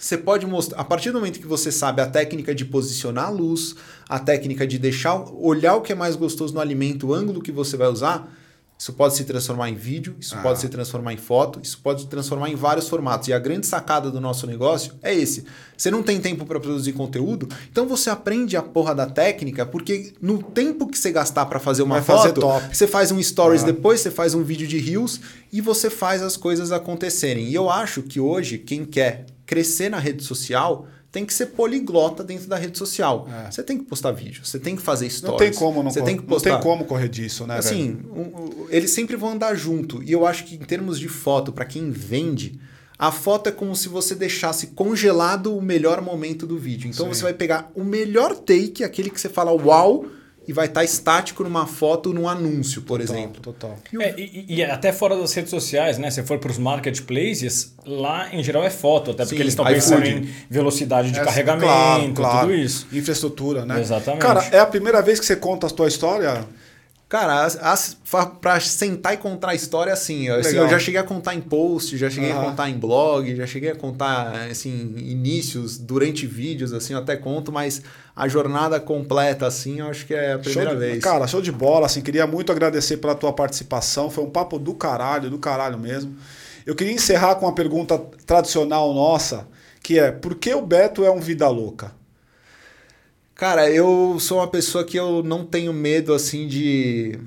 Você pode mostrar, a partir do momento que você sabe a técnica de posicionar a luz, a técnica de deixar, olhar o que é mais gostoso no alimento, o ângulo que você vai usar, isso pode se transformar em vídeo, isso ah. pode se transformar em foto, isso pode se transformar em vários formatos. E a grande sacada do nosso negócio é esse. Você não tem tempo para produzir conteúdo, então você aprende a porra da técnica, porque no tempo que você gastar para fazer uma Vai foto, fazer você faz um stories ah. depois, você faz um vídeo de reels e você faz as coisas acontecerem. E eu acho que hoje quem quer crescer na rede social tem que ser poliglota dentro da rede social. É. Você tem que postar vídeo, você tem que fazer stories.
Não tem como não, você tem que postar. Não tem como correr disso, né?
Assim, um, eles sempre vão andar junto. E eu acho que em termos de foto, para quem vende, a foto é como se você deixasse congelado o melhor momento do vídeo. Então Sim. você vai pegar o melhor take, aquele que você fala uau, e vai estar tá estático numa foto, num anúncio, por
total,
exemplo.
Total.
É, e, e, até fora das redes sociais, né? Se for para os marketplaces, lá em geral é foto, até porque Sim, eles estão pensando em velocidade de é, carregamento, claro, claro. tudo isso.
Infraestrutura, né?
Exatamente.
Cara, é a primeira vez que você conta a tua história?
Cara, para sentar e contar a história, assim, assim, eu já cheguei a contar em post, já cheguei uhum. a contar em blog, já cheguei a contar, assim, inícios, durante vídeos, assim, eu até conto, mas a jornada completa, assim, eu acho que é a primeira
de,
vez.
Cara, show de bola, assim, queria muito agradecer pela tua participação, foi um papo do caralho, do caralho mesmo. Eu queria encerrar com uma pergunta tradicional nossa, que é, por que o Beto é um vida louca?
Cara, eu sou uma pessoa que eu não tenho medo assim de,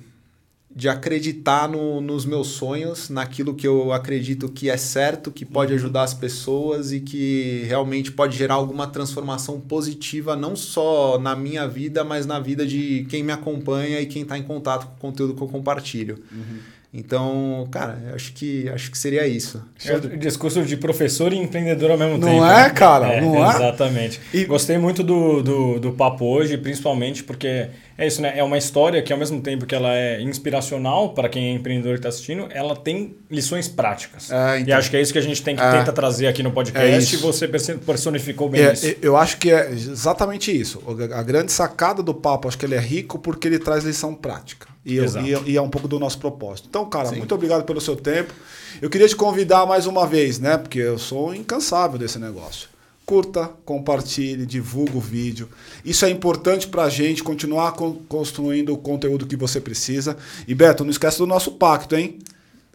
de acreditar no, nos meus sonhos, naquilo que eu acredito que é certo, que pode uhum. ajudar as pessoas e que realmente pode gerar alguma transformação positiva, não só na minha vida, mas na vida de quem me acompanha e quem está em contato com o conteúdo que eu compartilho. Uhum. Então, cara, acho que acho que seria isso.
É discurso de professor e empreendedor ao mesmo
não
tempo.
Não é, né? cara? É, não
é? Exatamente. E... Gostei muito do, do, do papo hoje, principalmente porque é isso, né? É uma história que, ao mesmo tempo que ela é inspiracional para quem é empreendedor e está assistindo, ela tem lições práticas. É, então, e acho que é isso que a gente tem que é, tentar trazer aqui no podcast é e você personificou bem
é,
isso.
Eu acho que é exatamente isso. A grande sacada do papo, acho que ele é rico porque ele traz lição prática. E, e, e, é um pouco do nosso propósito. Então, cara, Sim. muito obrigado pelo seu tempo. Eu queria te convidar mais uma vez, né? Porque eu sou incansável desse negócio. Curta, compartilhe, divulgue o vídeo. Isso é importante para a gente continuar construindo o conteúdo que você precisa. E Beto, não esquece do nosso pacto, hein?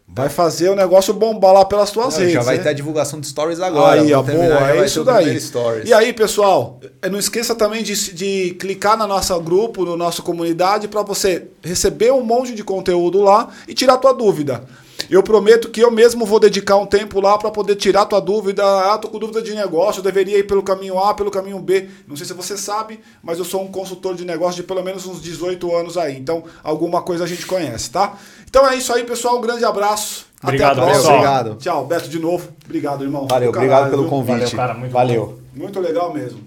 Vai fazer o negócio bombar lá pelas tuas não, redes.
Já vai
né?
ter a divulgação de stories agora.
Aí, ó, boa, é isso daí. E aí, pessoal, eh, não esqueça também de, de clicar no nosso grupo, no nosso comunidade, para você receber um monte de conteúdo lá e tirar tua dúvida. Eu prometo que eu mesmo vou dedicar um tempo lá para poder tirar tua dúvida. Ah, tô com dúvida de negócio, eu deveria ir pelo caminho A, pelo caminho B. Não sei se você sabe, mas eu sou um consultor de negócio de pelo menos uns 18 anos aí. Então, alguma coisa a gente conhece, tá? Então é isso aí, pessoal. Um grande abraço.
Obrigado,
Até a
próxima.
Obrigado. Tchau, Beto, de novo. Obrigado, irmão.
Valeu, obrigado pelo convite.
Valeu, cara. Muito
Valeu.
Muito legal mesmo.